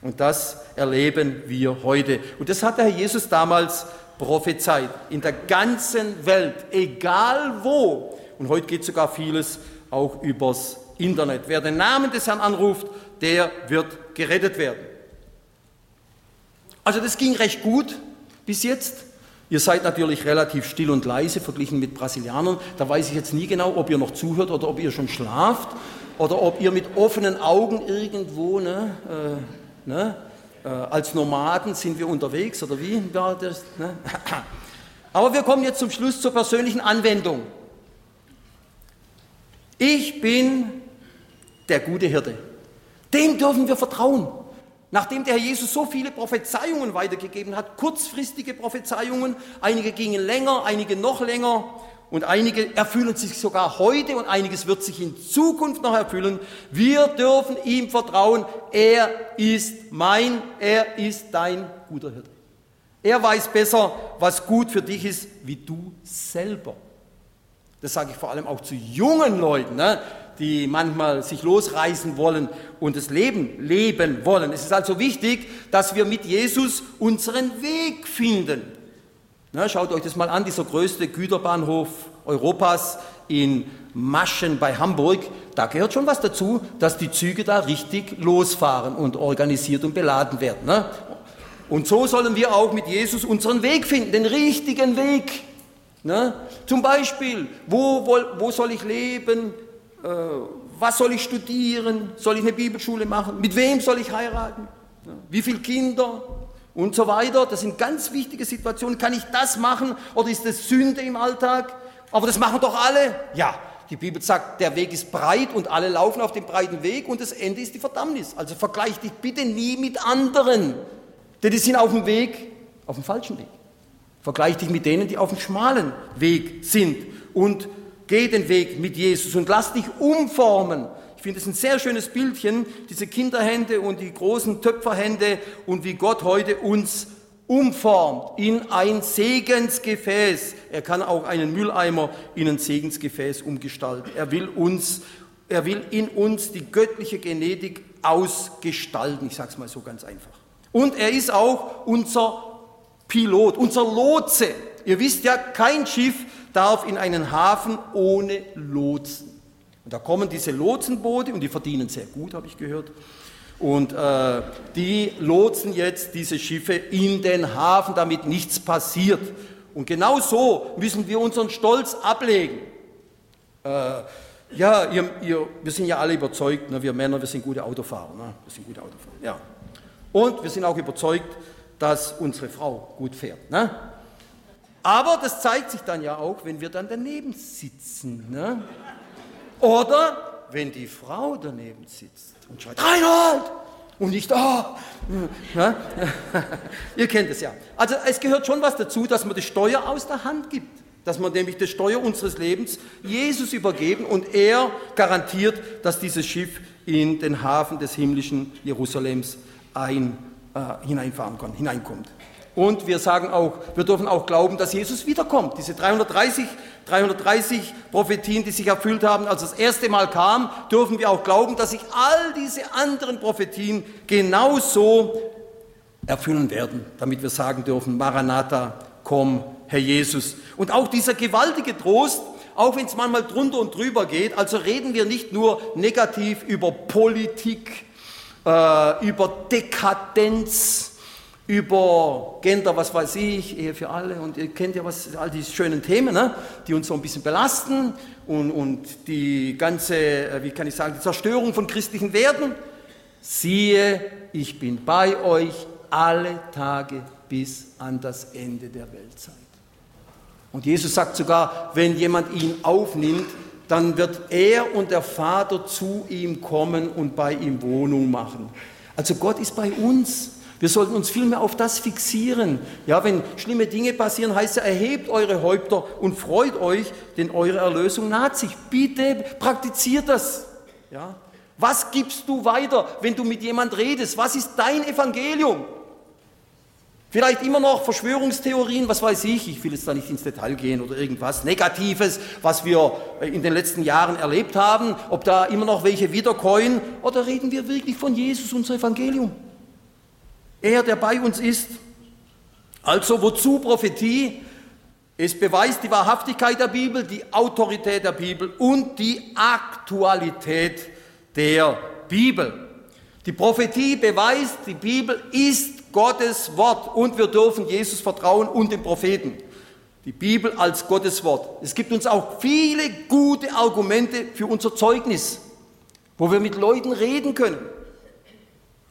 Und das erleben wir heute. Und das hat der Herr Jesus damals prophezeit. In der ganzen Welt, egal wo. Und heute geht sogar vieles auch übers Internet. Wer den Namen des Herrn anruft, der wird gerettet werden. Also das ging recht gut bis jetzt. Ihr seid natürlich relativ still und leise verglichen mit Brasilianern. Da weiß ich jetzt nie genau, ob ihr noch zuhört oder ob ihr schon schlaft oder ob ihr mit offenen Augen irgendwo, ne, äh, ne, äh, als Nomaden sind wir unterwegs oder wie war das? Ne? Aber wir kommen jetzt zum Schluss zur persönlichen Anwendung. Ich bin der gute Hirte. Dem dürfen wir vertrauen. Nachdem der Herr Jesus so viele Prophezeiungen weitergegeben hat, kurzfristige Prophezeiungen, einige gingen länger, einige noch länger, und einige erfüllen sich sogar heute und einiges wird sich in Zukunft noch erfüllen. Wir dürfen ihm vertrauen. Er ist mein, er ist dein guter Hirte. Er weiß besser, was gut für dich ist, wie du selber. Das sage ich vor allem auch zu jungen Leuten, ne, die manchmal sich losreißen wollen und das Leben leben wollen. Es ist also wichtig, dass wir mit Jesus unseren Weg finden. Na, schaut euch das mal an, dieser größte Güterbahnhof Europas in Maschen bei Hamburg, da gehört schon was dazu, dass die Züge da richtig losfahren und organisiert und beladen werden. Ne? Und so sollen wir auch mit Jesus unseren Weg finden, den richtigen Weg. Ne? Zum Beispiel, wo, wo, wo soll ich leben? Äh, Was soll ich studieren? Soll ich eine Bibelschule machen? Mit wem soll ich heiraten? Wie viele Kinder? Und so weiter. Das sind ganz wichtige Situationen. Kann ich das machen oder ist das Sünde im Alltag? Aber das machen doch alle. Ja, die Bibel sagt, der Weg ist breit und alle laufen auf dem breiten Weg und das Ende ist die Verdammnis. Also vergleich dich bitte nie mit anderen, denn die sind auf dem Weg, auf dem falschen Weg. Vergleich dich mit denen, die auf dem schmalen Weg sind und geh den Weg mit Jesus und lass dich umformen. Ich finde es ein sehr schönes Bildchen, diese Kinderhände und die großen Töpferhände und wie Gott heute uns umformt in ein Segensgefäß. Er kann auch einen Mülleimer in ein Segensgefäß umgestalten. Er will uns, er will in uns die göttliche Genetik ausgestalten. Ich sage es mal so ganz einfach. Und er ist auch unser Pilot, unser Lotse. Ihr wisst ja, kein Schiff darf in einen Hafen ohne Lotsen. Und da kommen diese Lotsenboote und die verdienen sehr gut, habe ich gehört. Und äh, die lotsen jetzt diese Schiffe in den Hafen, damit nichts passiert. Und genau so müssen wir unseren Stolz ablegen. Äh, ja, ihr, ihr, wir sind ja alle überzeugt, ne, wir Männer, wir sind gute Autofahrer. Ne? Wir sind gute Autofahrer, ja. Und wir sind auch überzeugt, dass unsere Frau gut fährt. Ne? Aber das zeigt sich dann ja auch, wenn wir dann daneben sitzen. Ne? Oder wenn die Frau daneben sitzt und schreit, Reinhold! Und nicht, da. Ja? Ihr kennt es ja. Also es gehört schon was dazu, dass man die Steuer aus der Hand gibt. Dass man nämlich die Steuer unseres Lebens Jesus übergeben und er garantiert, dass dieses Schiff in den Hafen des himmlischen Jerusalems ein, äh, hineinfahren kann, hineinkommt. Und wir sagen auch, wir dürfen auch glauben, dass Jesus wiederkommt. Diese 330, 330 Prophetien, die sich erfüllt haben, als das erste Mal kam, dürfen wir auch glauben, dass sich all diese anderen Prophetien genauso erfüllen werden, damit wir sagen dürfen, Maranatha, komm, Herr Jesus. Und auch dieser gewaltige Trost, auch wenn es manchmal drunter und drüber geht, also reden wir nicht nur negativ über Politik, äh, über Dekadenz, über Gender, was weiß ich, Ehe für alle und ihr kennt ja was, all diese schönen Themen, ne, die uns so ein bisschen belasten und, und die ganze, äh, wie kann ich sagen, die Zerstörung von christlichen Werten. Siehe, ich bin bei euch alle Tage bis an das Ende der Weltzeit. Und Jesus sagt sogar, wenn jemand ihn aufnimmt, dann wird er und der Vater zu ihm kommen und bei ihm Wohnung machen. Also Gott ist bei uns. Wir sollten uns vielmehr auf das fixieren. Ja, wenn schlimme Dinge passieren, heißt es, erhebt eure Häupter und freut euch, denn eure Erlösung naht sich. Bitte praktiziert das. Ja. Was gibst du weiter, wenn du mit jemand redest? Was ist dein Evangelium? Vielleicht immer noch Verschwörungstheorien, was weiß ich, ich will jetzt da nicht ins Detail gehen oder irgendwas Negatives, was wir äh, in den letzten Jahren erlebt haben, ob da immer noch welche wiederkäuen, oder reden wir wirklich von Jesus, unser Evangelium? Er, der bei uns ist. Also wozu Prophetie? Es beweist die Wahrhaftigkeit der Bibel, die Autorität der Bibel und die Aktualität der Bibel. Die Prophetie beweist, die Bibel ist Gottes Wort und wir dürfen Jesus vertrauen und den Propheten. Die Bibel als Gottes Wort. Es gibt uns auch viele gute Argumente für unser Zeugnis, wo wir mit Leuten reden können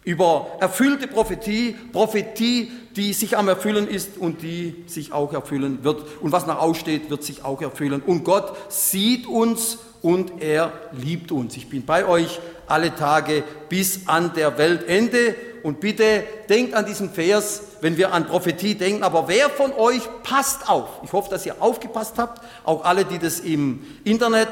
über erfüllte Prophetie, Prophetie, die sich am Erfüllen ist und die sich auch erfüllen wird. Und was nach aussteht, wird sich auch erfüllen. Und Gott sieht uns und er liebt uns. Ich bin bei euch alle Tage bis an der Weltende. Und bitte denkt an diesen Vers, wenn wir an Prophetie denken. Aber wer von euch passt auf? Ich hoffe, dass ihr aufgepasst habt, auch alle, die das im Internet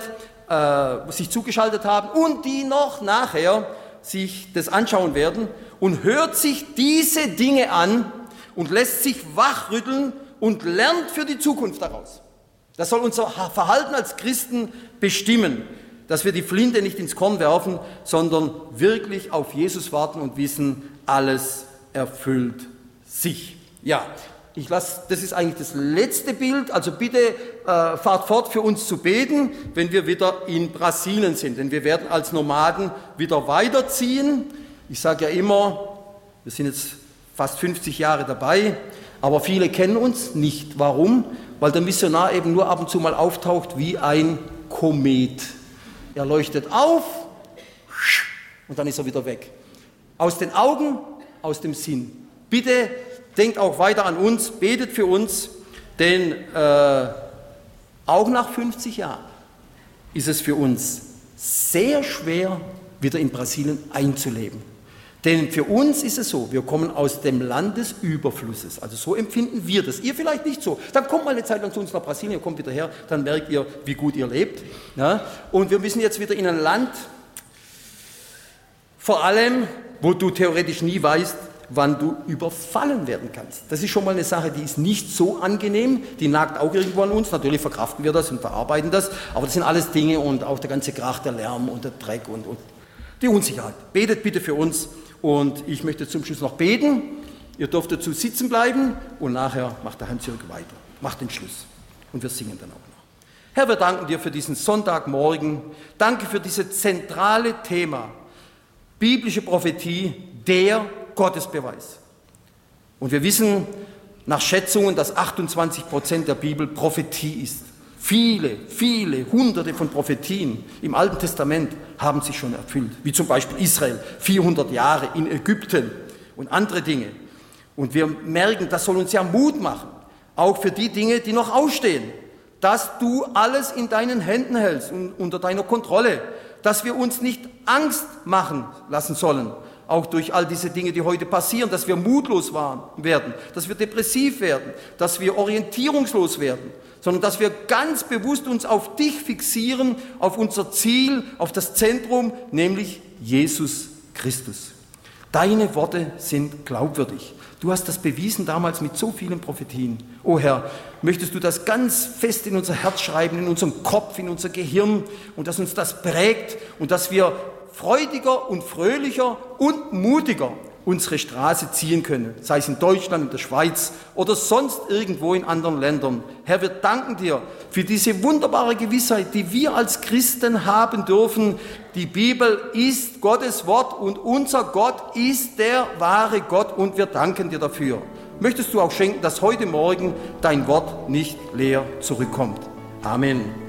äh, sich zugeschaltet haben und die noch nachher sich das anschauen werden und hört sich diese Dinge an und lässt sich wachrütteln und lernt für die Zukunft daraus. Das soll unser Verhalten als Christen bestimmen, dass wir die Flinte nicht ins Korn werfen, sondern wirklich auf Jesus warten und wissen, alles erfüllt sich. Ja, ich lasse, das ist eigentlich das letzte Bild. Also bitte äh, fahrt fort für uns zu beten, wenn wir wieder in Brasilien sind. Denn wir werden als Nomaden wieder weiterziehen. Ich sage ja immer, wir sind jetzt fast 50 Jahre dabei, aber viele kennen uns nicht. Warum? Weil der Missionar eben nur ab und zu mal auftaucht wie ein Komet. Er leuchtet auf Und dann ist er wieder weg. Aus den Augen, aus dem Sinn. Bitte denkt auch weiter an uns, betet für uns, denn äh, auch nach 50 Jahren ist es für uns sehr schwer, wieder in Brasilien einzuleben. Denn für uns ist es so, wir kommen aus dem Land des Überflusses. Also so empfinden wir das. Ihr vielleicht nicht so. Dann kommt mal eine Zeit lang zu uns nach Brasilien, kommt wieder her, dann merkt ihr, wie gut ihr lebt. Ja? Und wir müssen jetzt wieder in ein Land, vor allem, wo du theoretisch nie weißt, wann du überfallen werden kannst. Das ist schon mal eine Sache, die ist nicht so angenehm, die nagt auch irgendwo an uns. Natürlich verkraften wir das und verarbeiten das, aber das sind alles Dinge und auch der ganze Krach, der Lärm und der Dreck und, und die Unsicherheit. Betet bitte für uns und ich möchte zum Schluss noch beten. Ihr dürft dazu sitzen bleiben und nachher macht der Hans-Jürgen weiter. Macht den Schluss und wir singen dann auch noch. Herr, wir danken dir für diesen Sonntagmorgen. Danke für dieses zentrale Thema. Biblische Prophetie, der Gottesbeweis. Und wir wissen nach Schätzungen, dass 28 Prozent der Bibel Prophetie ist. Viele, viele, hunderte von Prophetien im Alten Testament haben sich schon erfüllt, wie zum Beispiel Israel, 400 Jahre in Ägypten und andere Dinge. Und wir merken, das soll uns ja Mut machen, auch für die Dinge, die noch ausstehen, dass du alles in deinen Händen hältst und unter deiner Kontrolle, dass wir uns nicht Angst machen lassen sollen, auch durch all diese Dinge, die heute passieren, dass wir mutlos waren, werden, dass wir depressiv werden, dass wir orientierungslos werden, sondern dass wir ganz bewusst uns auf dich fixieren, auf unser Ziel, auf das Zentrum, nämlich Jesus Christus. Deine Worte sind glaubwürdig. Du hast das bewiesen damals mit so vielen Prophetien. O Herr, möchtest du das ganz fest in unser Herz schreiben, in unserem Kopf, in unser Gehirn und dass uns das prägt und dass wir freudiger und fröhlicher und mutiger unsere Straße ziehen können, sei es in Deutschland, in der Schweiz oder sonst irgendwo in anderen Ländern. Herr, wir danken dir für diese wunderbare Gewissheit, die wir als Christen haben dürfen. Die Bibel ist Gottes Wort und unser Gott ist der wahre Gott und wir danken dir dafür. Möchtest du auch schenken, dass heute Morgen dein Wort nicht leer zurückkommt. Amen.